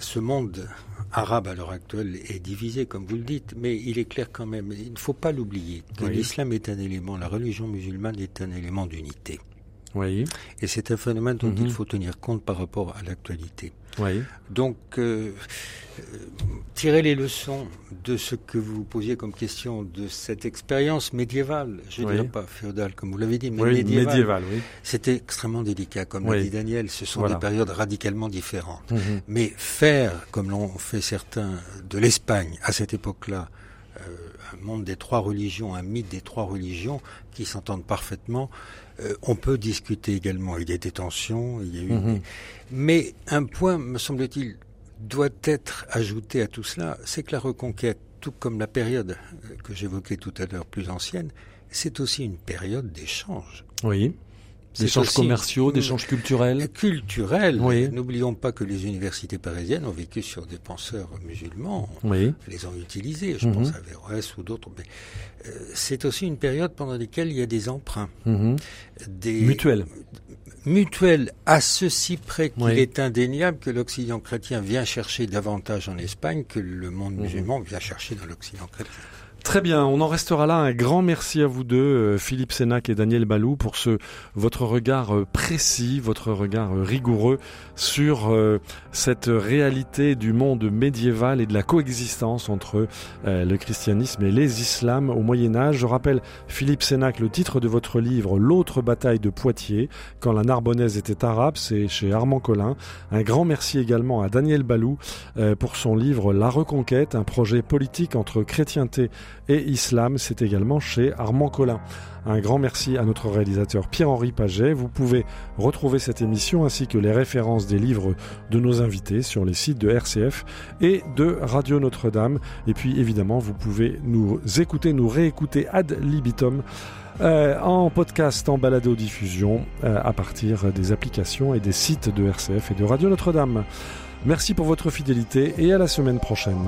ce monde arabe à l'heure actuelle est divisé, comme vous le dites, mais il est clair quand même, il ne faut pas l'oublier, que oui. l'islam est un élément, la religion musulmane est un élément d'unité. Oui. Et c'est un phénomène dont il faut tenir compte par rapport à l'actualité. Oui. Donc, euh, tirer les leçons de ce que vous posiez comme question de cette expérience médiévale, je ne oui. dirais pas féodale comme vous l'avez dit, mais oui, médiévale. médiévale oui. C'était extrêmement délicat, comme l'a dit Daniel. Ce sont voilà. des périodes radicalement différentes. -hmm. Mais faire, comme l'ont fait certains de l'Espagne à cette époque-là, euh, un monde des trois religions, un mythe des trois religions qui s'entendent parfaitement, euh, on peut discuter également. Il y a des tensions, il y a eu. -hmm. Mais un point, me semble-t-il, doit être ajouté à tout cela, c'est que la reconquête, tout comme la période que j'évoquais tout à l'heure plus ancienne, c'est aussi une période d'échange. Oui. D'échanges commerciaux, d'échanges culturels. Culturels. Oui. N'oublions pas que les universités parisiennes ont vécu sur des penseurs musulmans. Oui. Les ont utilisés. Je mm -hmm. pense à Verroès ou d'autres. Mais euh, c'est aussi une période pendant laquelle il y a des emprunts. Mm -hmm. Des mutuels. Mutuels à ceci près qu'il oui. est indéniable que l'Occident chrétien vient chercher davantage en Espagne que le monde mm -hmm. musulman vient chercher dans l'Occident chrétien. Très bien, on en restera là. Un grand merci à vous deux, euh, Philippe Sénac et Daniel Balou, pour ce votre regard euh, précis, votre regard euh, rigoureux sur euh, cette réalité du monde médiéval et de la coexistence entre euh, le christianisme et les islams au Moyen Âge. Je rappelle, Philippe Sénac, le titre de votre livre, L'autre bataille de Poitiers, quand la Narbonnaise était arabe, c'est chez Armand Collin. Un grand merci également à Daniel Balou euh, pour son livre La Reconquête, un projet politique entre chrétienté et islam, c'est également chez Armand Collin. Un grand merci à notre réalisateur Pierre-Henri Paget. Vous pouvez retrouver cette émission ainsi que les références des livres de nos invités sur les sites de RCF et de Radio Notre-Dame. Et puis évidemment, vous pouvez nous écouter, nous réécouter ad libitum. Euh, en podcast, en balado-diffusion, euh, à partir des applications et des sites de RCF et de Radio Notre-Dame. Merci pour votre fidélité et à la semaine prochaine.